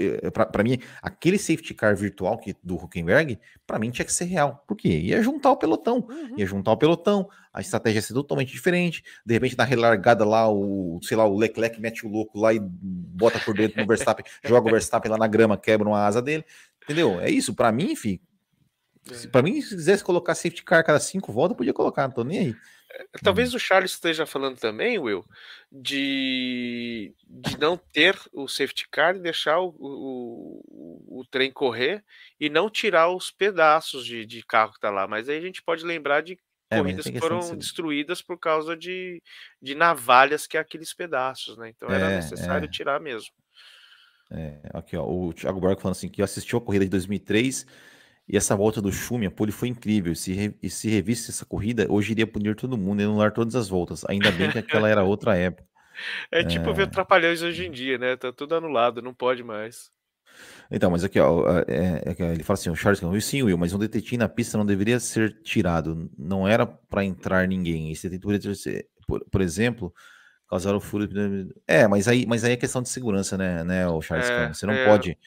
para mim, aquele safety car virtual que, do Huckenberg, para mim tinha que ser real. Por quê? Ia juntar o pelotão, uhum. ia juntar o pelotão, a estratégia ia ser totalmente diferente. De repente, na relargada lá, o, sei lá, o Leclerc mete o louco lá e bota por dentro no Verstappen, joga o Verstappen lá na grama, quebra uma asa dele. Entendeu? É isso. Para mim, enfim. É. Para mim, se quisesse colocar safety car cada cinco voltas, podia colocar, não tô nem aí. Talvez o Charles esteja falando também, Will, de, de não ter o safety car e deixar o, o, o trem correr e não tirar os pedaços de, de carro que está lá. Mas aí a gente pode lembrar de é, corridas que foram de destruídas por causa de, de navalhas que é aqueles pedaços, né? Então era é, necessário é. tirar mesmo. É, aqui, ó, o Thiago Barco falando assim que assistiu a corrida de 2003 e essa volta do Schumi, a pole foi incrível. Se, re, e se revisse essa corrida, hoje iria punir todo mundo e anular todas as voltas. Ainda bem que aquela era outra época. É tipo é... ver Trapalhões hoje em dia, né? Tá tudo anulado, não pode mais. Então, mas aqui, ó, é, é, ele fala assim: o Charles Campbell, sim, Will, mas um detetive na pista não deveria ser tirado. Não era para entrar ninguém. Esse detetive, por, por exemplo, causar o furo. É, mas aí, mas aí é questão de segurança, né, né o Charles é, Você não é... pode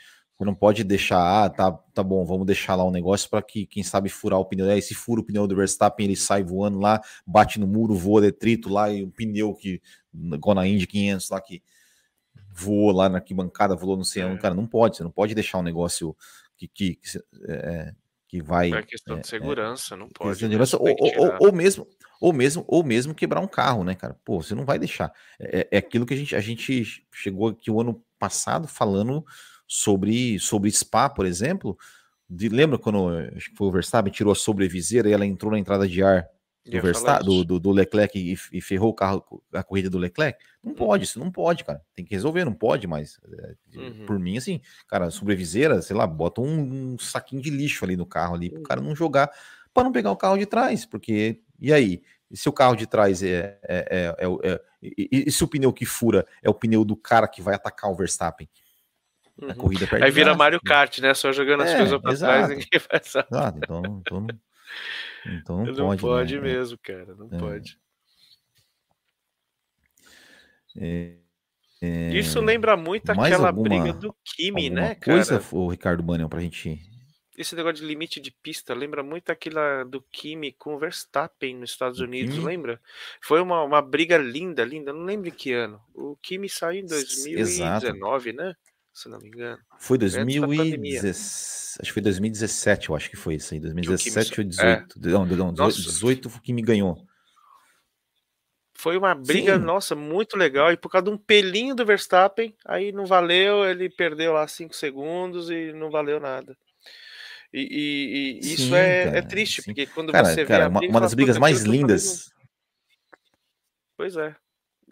você não pode deixar, ah, tá, tá bom, vamos deixar lá um negócio para que, quem sabe, furar o pneu. Aí, se fura o pneu do Verstappen, ele sai voando lá, bate no muro, voa detrito lá, e o pneu que, igual na Indy 500 lá, que voou lá na arquibancada, voou onde. É. Cara, não pode, você não pode deixar um negócio que, que, que, é, que vai. É questão de é, é, segurança, não pode. De segurança, ou, ou, ou, mesmo, ou mesmo, ou mesmo quebrar um carro, né, cara? Pô, você não vai deixar. É, é aquilo que a gente, a gente chegou aqui o ano passado falando sobre, sobre Spa, por exemplo. De, lembra quando acho que foi o Verstappen tirou a sobreviseira e ela entrou na entrada de ar do, Verstappen, do, do, do, Leclerc e, e, ferrou o carro, a corrida do Leclerc? Não uhum. pode, isso não pode, cara. Tem que resolver, não pode mais. É, uhum. Por mim, assim, cara, sobreviseira, sei lá, bota um, um, saquinho de lixo ali no carro ali, pro cara não jogar, para não pegar o carro de trás, porque. E aí? E se o carro de trás é, é, é, é, é e, e, se o pneu que fura é o pneu do cara que vai atacar o Verstappen? Uhum. corrida perde Aí vira Mario Kart, né? Só jogando as é, coisas pra exato. trás e ninguém vai saber. Exato, então, então, então não, não pode. Não pode né? mesmo, cara, não é. pode. É, é... Isso lembra muito aquela alguma, briga do Kimi, né, cara? coisa, o Ricardo Banner, pra gente esse negócio de limite de pista lembra muito aquela do Kimi com o Verstappen nos Estados Unidos, Kimi? lembra? Foi uma, uma briga linda, linda, não lembro em que ano. O Kimi saiu em 2019, Exato. né? Se não me engano. Foi 2017. Acho que foi 2017, eu acho que foi isso aí. 2017 ou 18. É. Não, não, nossa. 18 que me ganhou. Foi uma briga, Sim. nossa, muito legal. E por causa de um pelinho do Verstappen, aí não valeu, ele perdeu lá 5 segundos e não valeu nada. E, e, e isso é, é, triste, sim. porque quando cara, você cara, vê. Briga, uma, das brigas mais lindas. Pois é.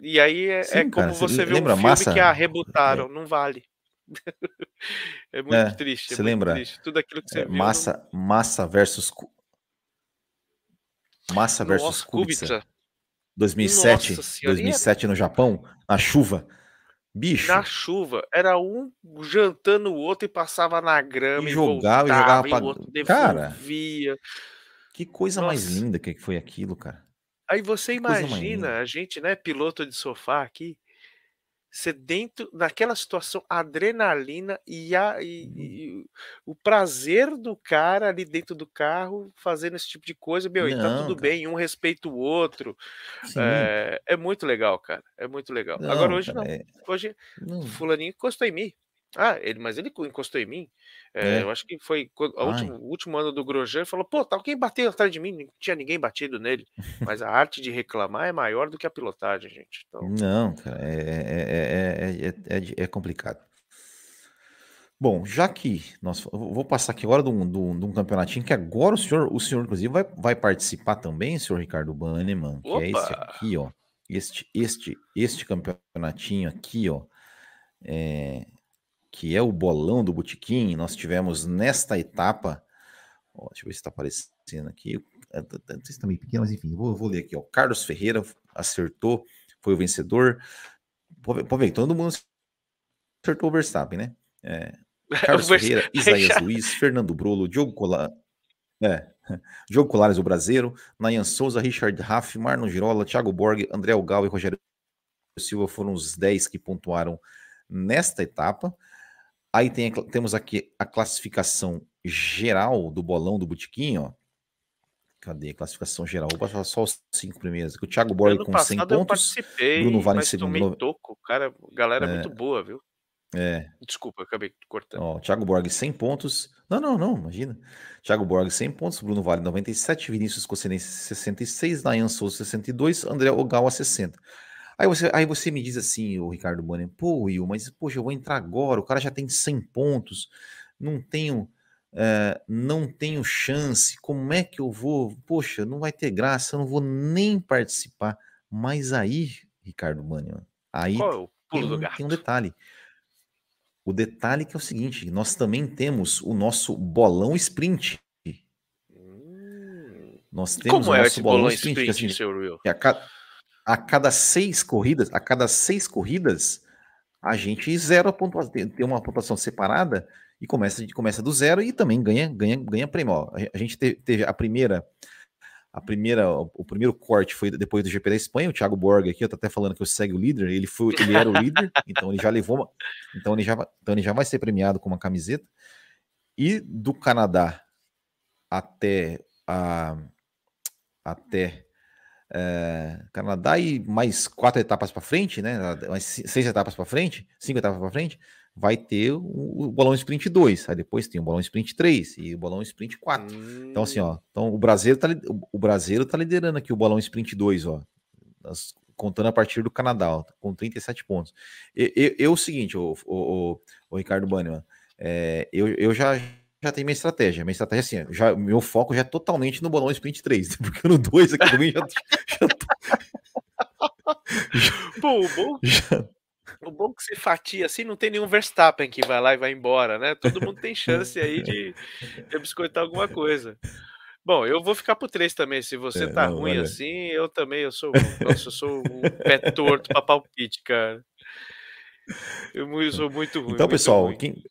E aí é, sim, é como cara, você vê um filme massa... que arrebutaram, é. não vale. é muito é, triste. É você lembra? Triste. Tudo aquilo que você é, viu. Massa, não... massa versus. Massa versus Nossa, Kubica. Kubica. 2007, 2007 no Japão, na chuva. Bicho. Na chuva. Era um jantando o outro e passava na grama e, jogava e, voltava, e jogava pra... outro Cara, que coisa Nossa. mais linda que foi aquilo, cara. Aí você imagina a gente, né, piloto de sofá aqui, ser dentro daquela situação, a adrenalina e, a, e, uhum. e, o prazer do cara ali dentro do carro fazendo esse tipo de coisa, meu, Não, e tá tudo cara. bem, um respeita o outro. É, é, muito legal, cara. É muito legal. Não, Agora hoje cara, não. É... Hoje, não. fulaninho encostou em mim. Ah, ele, mas ele encostou em mim. É, é. Eu acho que foi último, o último ano do Grosjean. Falou, pô, tá alguém bateu atrás de mim. Não tinha ninguém batido nele. Mas a arte de reclamar é maior do que a pilotagem, gente. Então... Não, cara, é, é, é, é, complicado. Bom, já que nós vou passar aqui agora de um, de um, de um campeonatinho que agora o senhor, o senhor inclusive vai, vai participar também, senhor Ricardo Banneman, que é esse aqui, ó. Este, este, este campeonatinho aqui, ó, é, que é o bolão do Botequim. Nós tivemos nesta etapa, ó, deixa eu ver se está aparecendo aqui. É, tá, tá, não sei se está meio pequeno, mas enfim, vou, vou ler aqui, ó. Carlos Ferreira acertou, foi o vencedor. Pode ver, todo mundo acertou o Verstappen, né? É, Carlos Ferreira, Isaías Luiz, Fernando Brulo, Diogo Colar, é, Diogo Colares, o Brasileiro, Nayan Souza, Richard Raff, Marlon Girola, Thiago Borg, André Algal e Rogério Silva foram os 10 que pontuaram nesta etapa. Aí tem, temos aqui a classificação geral do bolão do Botiquinho, ó. Cadê a classificação geral? Vou passar só os cinco primeiros. O Thiago Borg com 100 pontos. Eu participei, Bruno Vale em segundo. Toco. Cara, galera é muito boa, viu? É. Desculpa, acabei cortando. Ó, Thiago Borg, 100 pontos. Não, não, não, imagina. Thiago Borg, 100 pontos. Bruno Vale, 97. Vinícius Cocinense, 66. Nayan Souza, 62. André Ogawa, 60. Aí você, aí você me diz assim, o Ricardo Bonner, pô, Will, mas poxa, eu vou entrar agora, o cara já tem 100 pontos, não tenho, é, não tenho chance, como é que eu vou? Poxa, não vai ter graça, eu não vou nem participar. Mas aí, Ricardo Bonner, aí Qual é tem, um, tem um detalhe. O detalhe que é o seguinte: nós também temos o nosso bolão sprint. Hum. Nós temos Como o é nosso é bolão, bolão sprint, sprint que, assim, Will? Que a, cada, a cada seis corridas, a cada seis corridas, a gente zero a pontuação, tem uma pontuação separada e começa, começa do zero e também ganha, ganha, ganha prêmio. Ó, a gente teve a primeira a primeira, o primeiro corte foi depois do GP da Espanha, o Thiago Borg aqui, eu tô até falando que eu segue o líder, ele foi, ele era o líder, então ele já levou uma, então ele já, então ele já vai ser premiado com uma camiseta. E do Canadá até a até é, Canadá e mais quatro etapas para frente, né? Mais seis etapas para frente, cinco etapas para frente, vai ter o, o bolão sprint 2, aí depois tem o bolão sprint 3 e o bolão sprint 4. Hum. Então assim, ó, então o brasileiro tá o brasileiro tá liderando aqui o bolão sprint 2, ó. Contando a partir do Canadá, ó, com 37 pontos. Eu, eu, eu o seguinte, o, o, o, Ricardo Bannerman, é, eu, eu já já tenho minha estratégia. Minha estratégia é assim, já, meu foco já é totalmente no bolão sprint 3, porque no 2 aqui também já, já tô... Pô, o bom, já... o bom que se fatia assim, não tem nenhum Verstappen que vai lá e vai embora, né? Todo mundo tem chance aí de, de biscoitar alguma coisa. Bom, eu vou ficar pro 3 também. Se você é, tá não, ruim assim, eu também, eu sou, nossa, eu sou um pé torto pra palpite, cara. Eu sou muito ruim. Então, muito pessoal, ruim. quem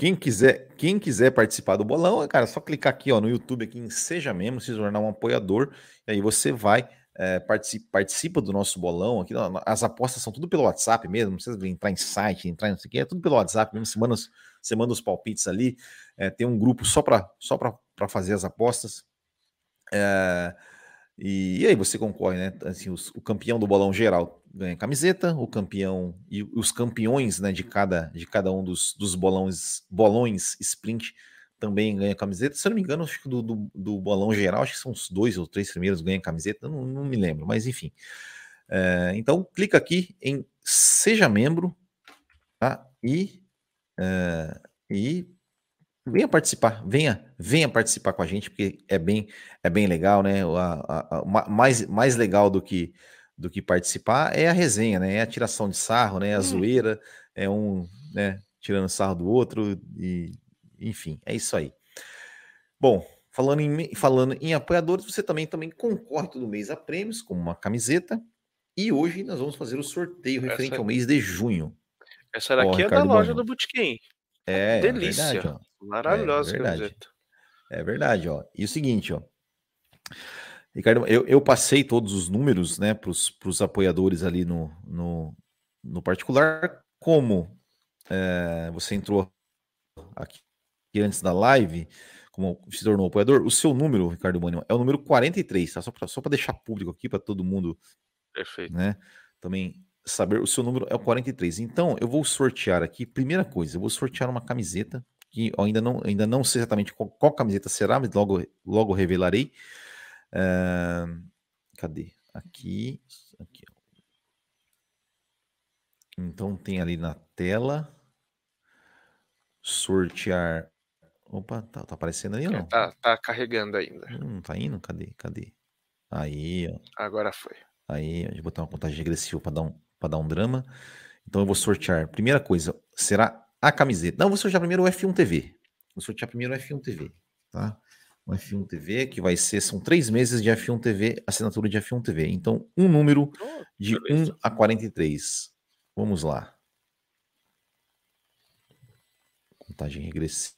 quem quiser, quem quiser participar do bolão, cara, é só clicar aqui ó, no YouTube aqui em Seja Membro, se tornar um apoiador, e aí você vai, é, participa, participa do nosso bolão aqui. As apostas são tudo pelo WhatsApp mesmo, não precisa entrar em site, entrar em não sei o que, é tudo pelo WhatsApp mesmo. Você manda você manda os palpites ali, é, tem um grupo só para só fazer as apostas. É, e, e, aí você concorre, né? Assim, os, o campeão do bolão geral ganha camiseta, o campeão e os campeões, né, de cada de cada um dos, dos bolões bolões sprint também ganha camiseta. Se eu não me engano, acho que do, do, do bolão geral, acho que são os dois ou três primeiros ganham camiseta, não, não me lembro, mas enfim. É, então clica aqui em seja membro, tá? E é, e venha participar, venha, venha participar com a gente, porque é bem, é bem legal, né? A, a, a, mais, mais legal do que do que participar é a resenha, né? É a tiração de sarro, né? A hum. zoeira, é um, né? Tirando sarro do outro e, enfim, é isso aí. Bom, falando em, falando em apoiadores, você também também concorre todo mês a prêmios, como uma camiseta. E hoje nós vamos fazer o sorteio referente ao mês de junho. Essa daqui é da loja do Botequim. É, delícia. É verdade, Maravilhosa é verdade. É verdade, ó. E o seguinte, ó. Ricardo, eu, eu passei todos os números, né, para os apoiadores ali no, no, no particular. Como é, você entrou aqui antes da live, como se tornou apoiador, o seu número, Ricardo Mano, é o número 43, tá? Só para só deixar público aqui para todo mundo. Perfeito. Né, também saber, o seu número é o 43. Então, eu vou sortear aqui, primeira coisa, eu vou sortear uma camiseta que ainda não, ainda não sei exatamente qual, qual camiseta será, mas logo, logo revelarei. Uh, cadê? Aqui, aqui. Então tem ali na tela. sortear. Opa, tá, tá aparecendo aí ou É, não? tá, tá carregando ainda. Hum, tá indo? Cadê? Cadê? Aí, ó. Agora foi. Aí, deixa eu botar uma contagem regressiva para dar, um, dar um drama. Então eu vou sortear. Primeira coisa, será a camiseta. Não, eu vou sortear primeiro o F1 TV. Vou sortear primeiro o F1 TV, tá? O F1 TV, que vai ser, são três meses de F1 TV, assinatura de F1 TV. Então, um número Oh, de beleza. 1 a 43. Vamos lá. Contagem regressiva.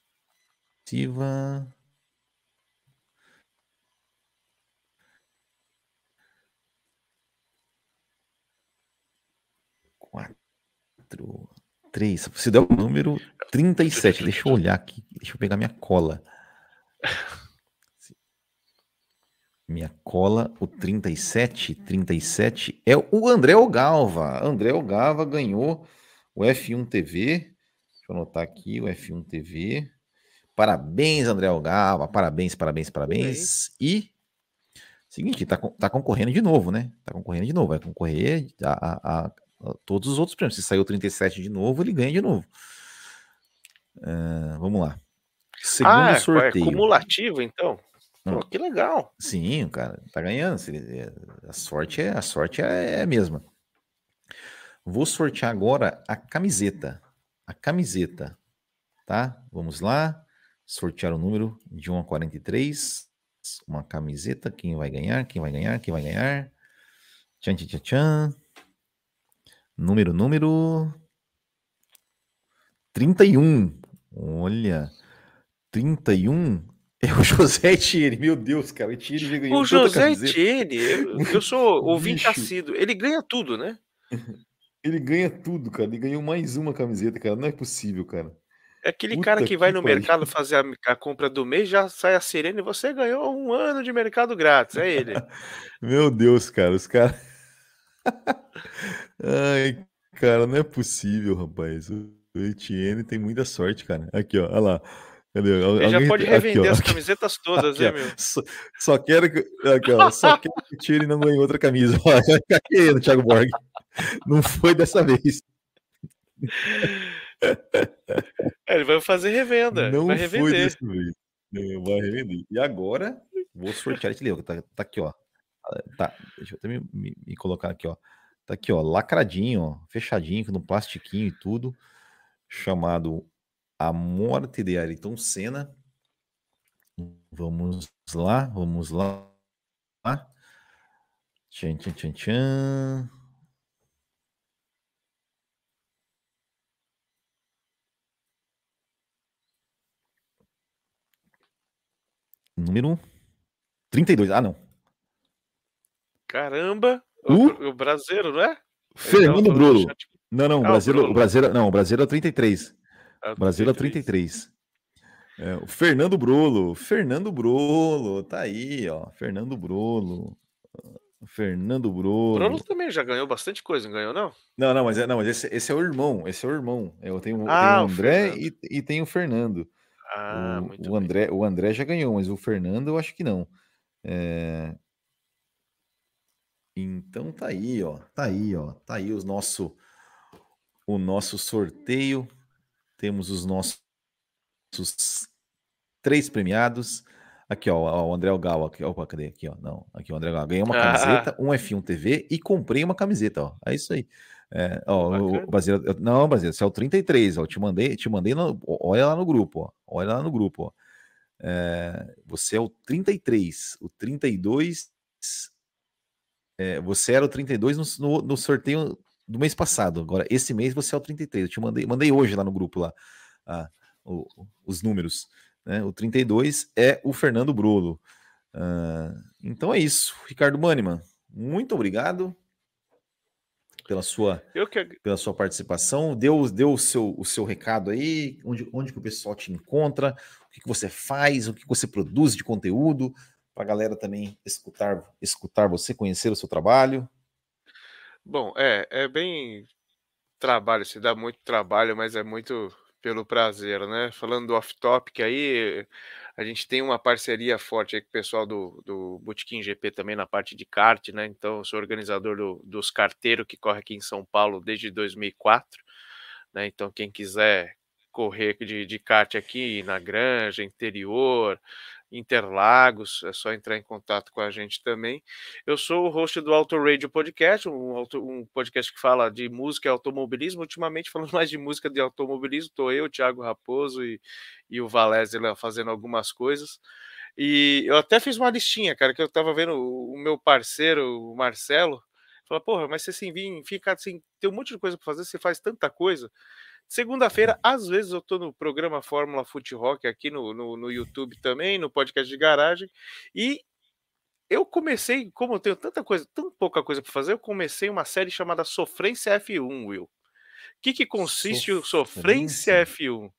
Quatro, três. Se der o número 37. Deixa eu olhar aqui. Deixa eu pegar minha cola. Minha cola, o 37. 37 é o André Ogalva. André Ogalva ganhou o F1 TV. Deixa eu anotar aqui o F1 TV. Parabéns, André Ogalva. Parabéns, parabéns, parabéns. E seguinte, tá, tá concorrendo de novo, né? Tá concorrendo de novo. Vai concorrer a, a- a- todos os outros prêmios. Se saiu 37 de novo, ele ganha de novo. Ah, vamos lá. Segundo ah, é sorteio. cumulativo, então. Pô, que legal. Sim, cara, tá ganhando. É, A sorte é a sorte é é a mesma. Vou sortear agora a camiseta. A camiseta, tá? Vamos lá. Sortear o número de 1 a 43. Uma camiseta. Quem vai ganhar? Quem vai ganhar? Quem vai ganhar? Tchan, tchan, tchan, tchan. Número, número 31. Olha, 31 é o José Etienne. Meu Deus, cara, o Etienne já ganhou O José. Etienne, eu, eu sou ouvinte assíduo. Ele ganha tudo, né? Ele ganha tudo, cara. Ele ganhou mais uma camiseta, cara. Não é possível, cara. É aquele Puta cara que vai que no pariu. mercado fazer a, a compra do mês, já sai a sirene e você ganhou um ano de mercado grátis. É ele. Meu Deus, cara. Os caras. Ai, cara, não é possível, rapaz. O o Etienne tem muita sorte, cara. Aqui, ó. Olha lá. Cadê? Ele já pode aqui, revender ó. as camisetas todas, Aqui, né, meu? Só, só quero que. Aqui, ó. Só quero que o Etienne não ganhe outra camisa. Aqui no Thiago Borg. Não foi dessa vez. É, ele vai fazer revenda. Não vai foi revender. dessa vez. Não, vai revender. E agora, vou sortear esse livro. Tá, tá aqui, ó. Tá, deixa eu até me, me- me colocar aqui, ó. Tá aqui, ó, lacradinho, ó, fechadinho, no plastiquinho e tudo, chamado A Morte de Ayrton Senna. Vamos lá, vamos lá. Tchan, tchan, tchan, tchan. Número 32. Ah, não. Caramba! Uh! O, o brasileiro, não é? Fernando falando no Brolo. chat. Não, não, o Ah, o Brasil, o Brolo. Brasil, não, o Brasil é o 33. O Brasil é 33. 33. É, o Fernando Brolo, Fernando Brolo, tá aí, ó, Fernando Brolo. Fernando O Brolo. Bruno também já ganhou bastante coisa, não ganhou, não? Não, não, mas, é, não, mas esse, esse é o irmão, esse é o irmão. Eu tenho, Ah, tenho o o André e, e tenho o Fernando. Ah, o, muito o bem. André, o André já ganhou, mas o Fernando eu acho que não. É, Então tá aí, ó. Tá aí, ó. Tá aí os nosso, o nosso sorteio. Temos os nossos três premiados. Aqui, ó, o André Gal, aqui, ó, cadê aqui, ó? Não, aqui o André Gal. Ganhei uma Ah. camiseta, um F1 TV e comprei uma camiseta, ó. É isso aí. É, ó, o- o Brasileiro, eu- não, Brasileiro, esse é o 33, ó. Eu te mandei, te mandei, no, olha lá no grupo, ó. Olha lá no grupo, ó. É, você é o 33, o 32. é, você era o 32 no, no, no sorteio do mês passado. Agora, esse mês você é o 33. Eu te mandei, mandei hoje lá no grupo lá ah, o- o- os números. Né? O 32 é o Fernando Brolo. Ah, então é isso. Ricardo Maniman, muito obrigado pela sua que pela sua participação. Deu, deu o, seu, o seu recado aí, onde, onde que o pessoal te encontra, o que, que você faz, o que, que você produz de conteúdo, para a galera também escutar, escutar você, conhecer o seu trabalho. Bom, é, é bem trabalho, se dá muito trabalho, mas é muito pelo prazer, né? Falando do off-topic aí, a gente tem uma parceria forte aí com o pessoal do, do Botequim GP também na parte de kart, né? Então, eu sou organizador do- dos carteiros que corre aqui em São Paulo desde 2004, né? Então, quem quiser correr de, de kart aqui na Granja, interior, Interlagos, é só entrar em contato com a gente também. Eu sou o host do Auto Radio Podcast, um, um podcast que fala de música e automobilismo. Ultimamente falando mais de música de automobilismo, estou eu, Thiago Raposo e, e o Valese fazendo algumas coisas. E eu até fiz uma listinha, cara, que eu estava vendo o, meu parceiro, o Marcelo, Fala, porra, mas você assim, fica assim, tem um monte de coisa para fazer, você faz tanta coisa. Segunda-feira, às vezes, eu tô no programa Fórmula Foot Rock aqui no, no, no YouTube também, no podcast de garagem, e eu comecei, como eu tenho tanta coisa, tão pouca coisa para fazer, eu comecei uma série chamada Sofrência F1, Will. O que, que consiste Sofrência. o Sofrência F1?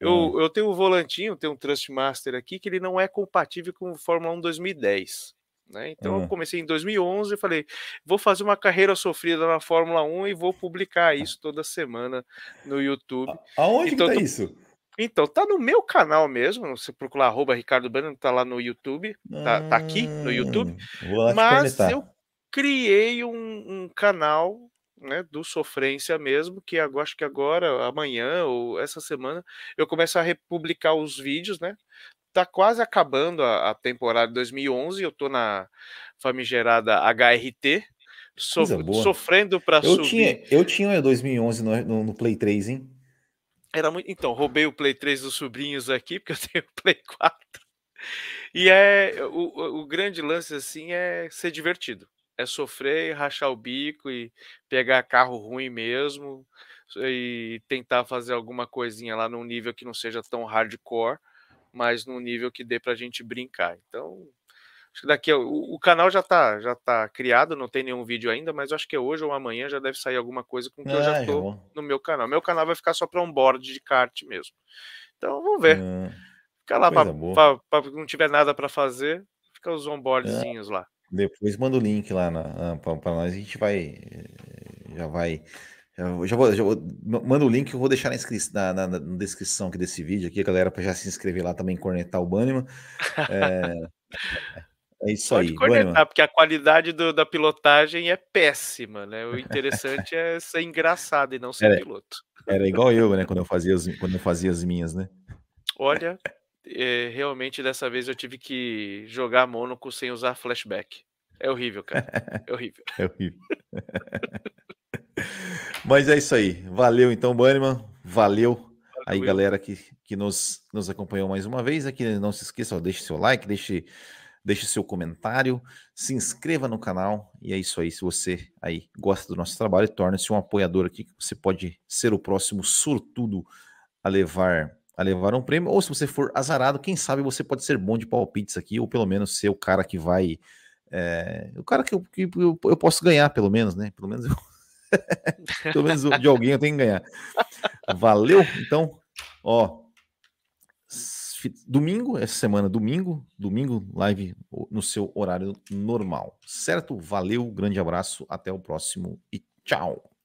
Eu, hum. eu tenho um volantinho, tenho um Trustmaster aqui, que ele não é compatível com o Fórmula 1 2010. Né? Então, eu hum. comecei em 2011 e falei: vou fazer uma carreira sofrida na Fórmula 1 e vou publicar isso toda semana no YouTube. Aonde então, que tá isso? Então, tá no meu canal mesmo. Você procurar arroba Ricardo Banner, tá lá no YouTube. Tá, tá aqui no YouTube. Hum, Mas eu criei um, um, canal né, do Sofrência mesmo, que agora, acho que agora, amanhã ou essa semana, eu começo a republicar os vídeos, né? Tá quase acabando a, a temporada de 2011. Eu tô na famigerada HRT, so, sofrendo para subir. Tinha, eu tinha 2011 no, no, no, Play 3, hein? Era muito. Então, roubei o Play 3 dos sobrinhos aqui, porque eu tenho o Play 4. E é o, o grande lance assim é ser divertido. É sofrer, rachar o bico e pegar carro ruim mesmo e tentar fazer alguma coisinha lá num nível que não seja tão hardcore mas num nível que dê para a gente brincar. Então, acho que daqui o, o, canal já está já tá criado, não tem nenhum vídeo ainda, mas acho que hoje ou amanhã já deve sair alguma coisa com que ah, eu já estou é no meu canal. Meu canal vai ficar só para um board de kart mesmo. Então, vamos ver. Ah, fica lá para não tiver nada para fazer, fica os onboardzinhos ah, lá. Depois manda o link lá para nós, a gente vai já vai eu já vou, já vou, manda o link, eu vou deixar na, na, na, na, descrição aqui desse vídeo aqui, a galera para já se inscrever lá também, cornetar o Bannerman. É, é isso Pode aí. cornetar, Bannerman. porque a qualidade do, da pilotagem é péssima, né? O interessante é ser engraçado e não ser era, piloto. Era igual eu, né? Quando eu fazia as, quando eu fazia as minhas, né? Olha, é, realmente dessa vez eu tive que jogar Mônaco sem usar flashback. É horrível, cara. É horrível. é horrível. Mas é isso aí. Valeu então, Bannerman. Valeu, aí, galera que, que nos, nos acompanhou mais uma vez. Aqui não se esqueça, ó, deixe seu like, deixe, deixe seu comentário, se inscreva no canal. E é isso aí. Se você aí gosta do nosso trabalho, torne-se um apoiador aqui. Você pode ser o próximo sortudo a levar a levar um prêmio. Ou se você for azarado, quem sabe você pode ser bom de palpites aqui, ou pelo menos ser o cara que vai. É, o cara que eu, que eu, eu posso ganhar, pelo menos, né? Pelo menos eu. Pelo menos de alguém eu tenho que ganhar. Valeu? Então, ó. Domingo, essa semana, domingo, domingo, live no seu horário normal, certo? Valeu, grande abraço, até o próximo e tchau.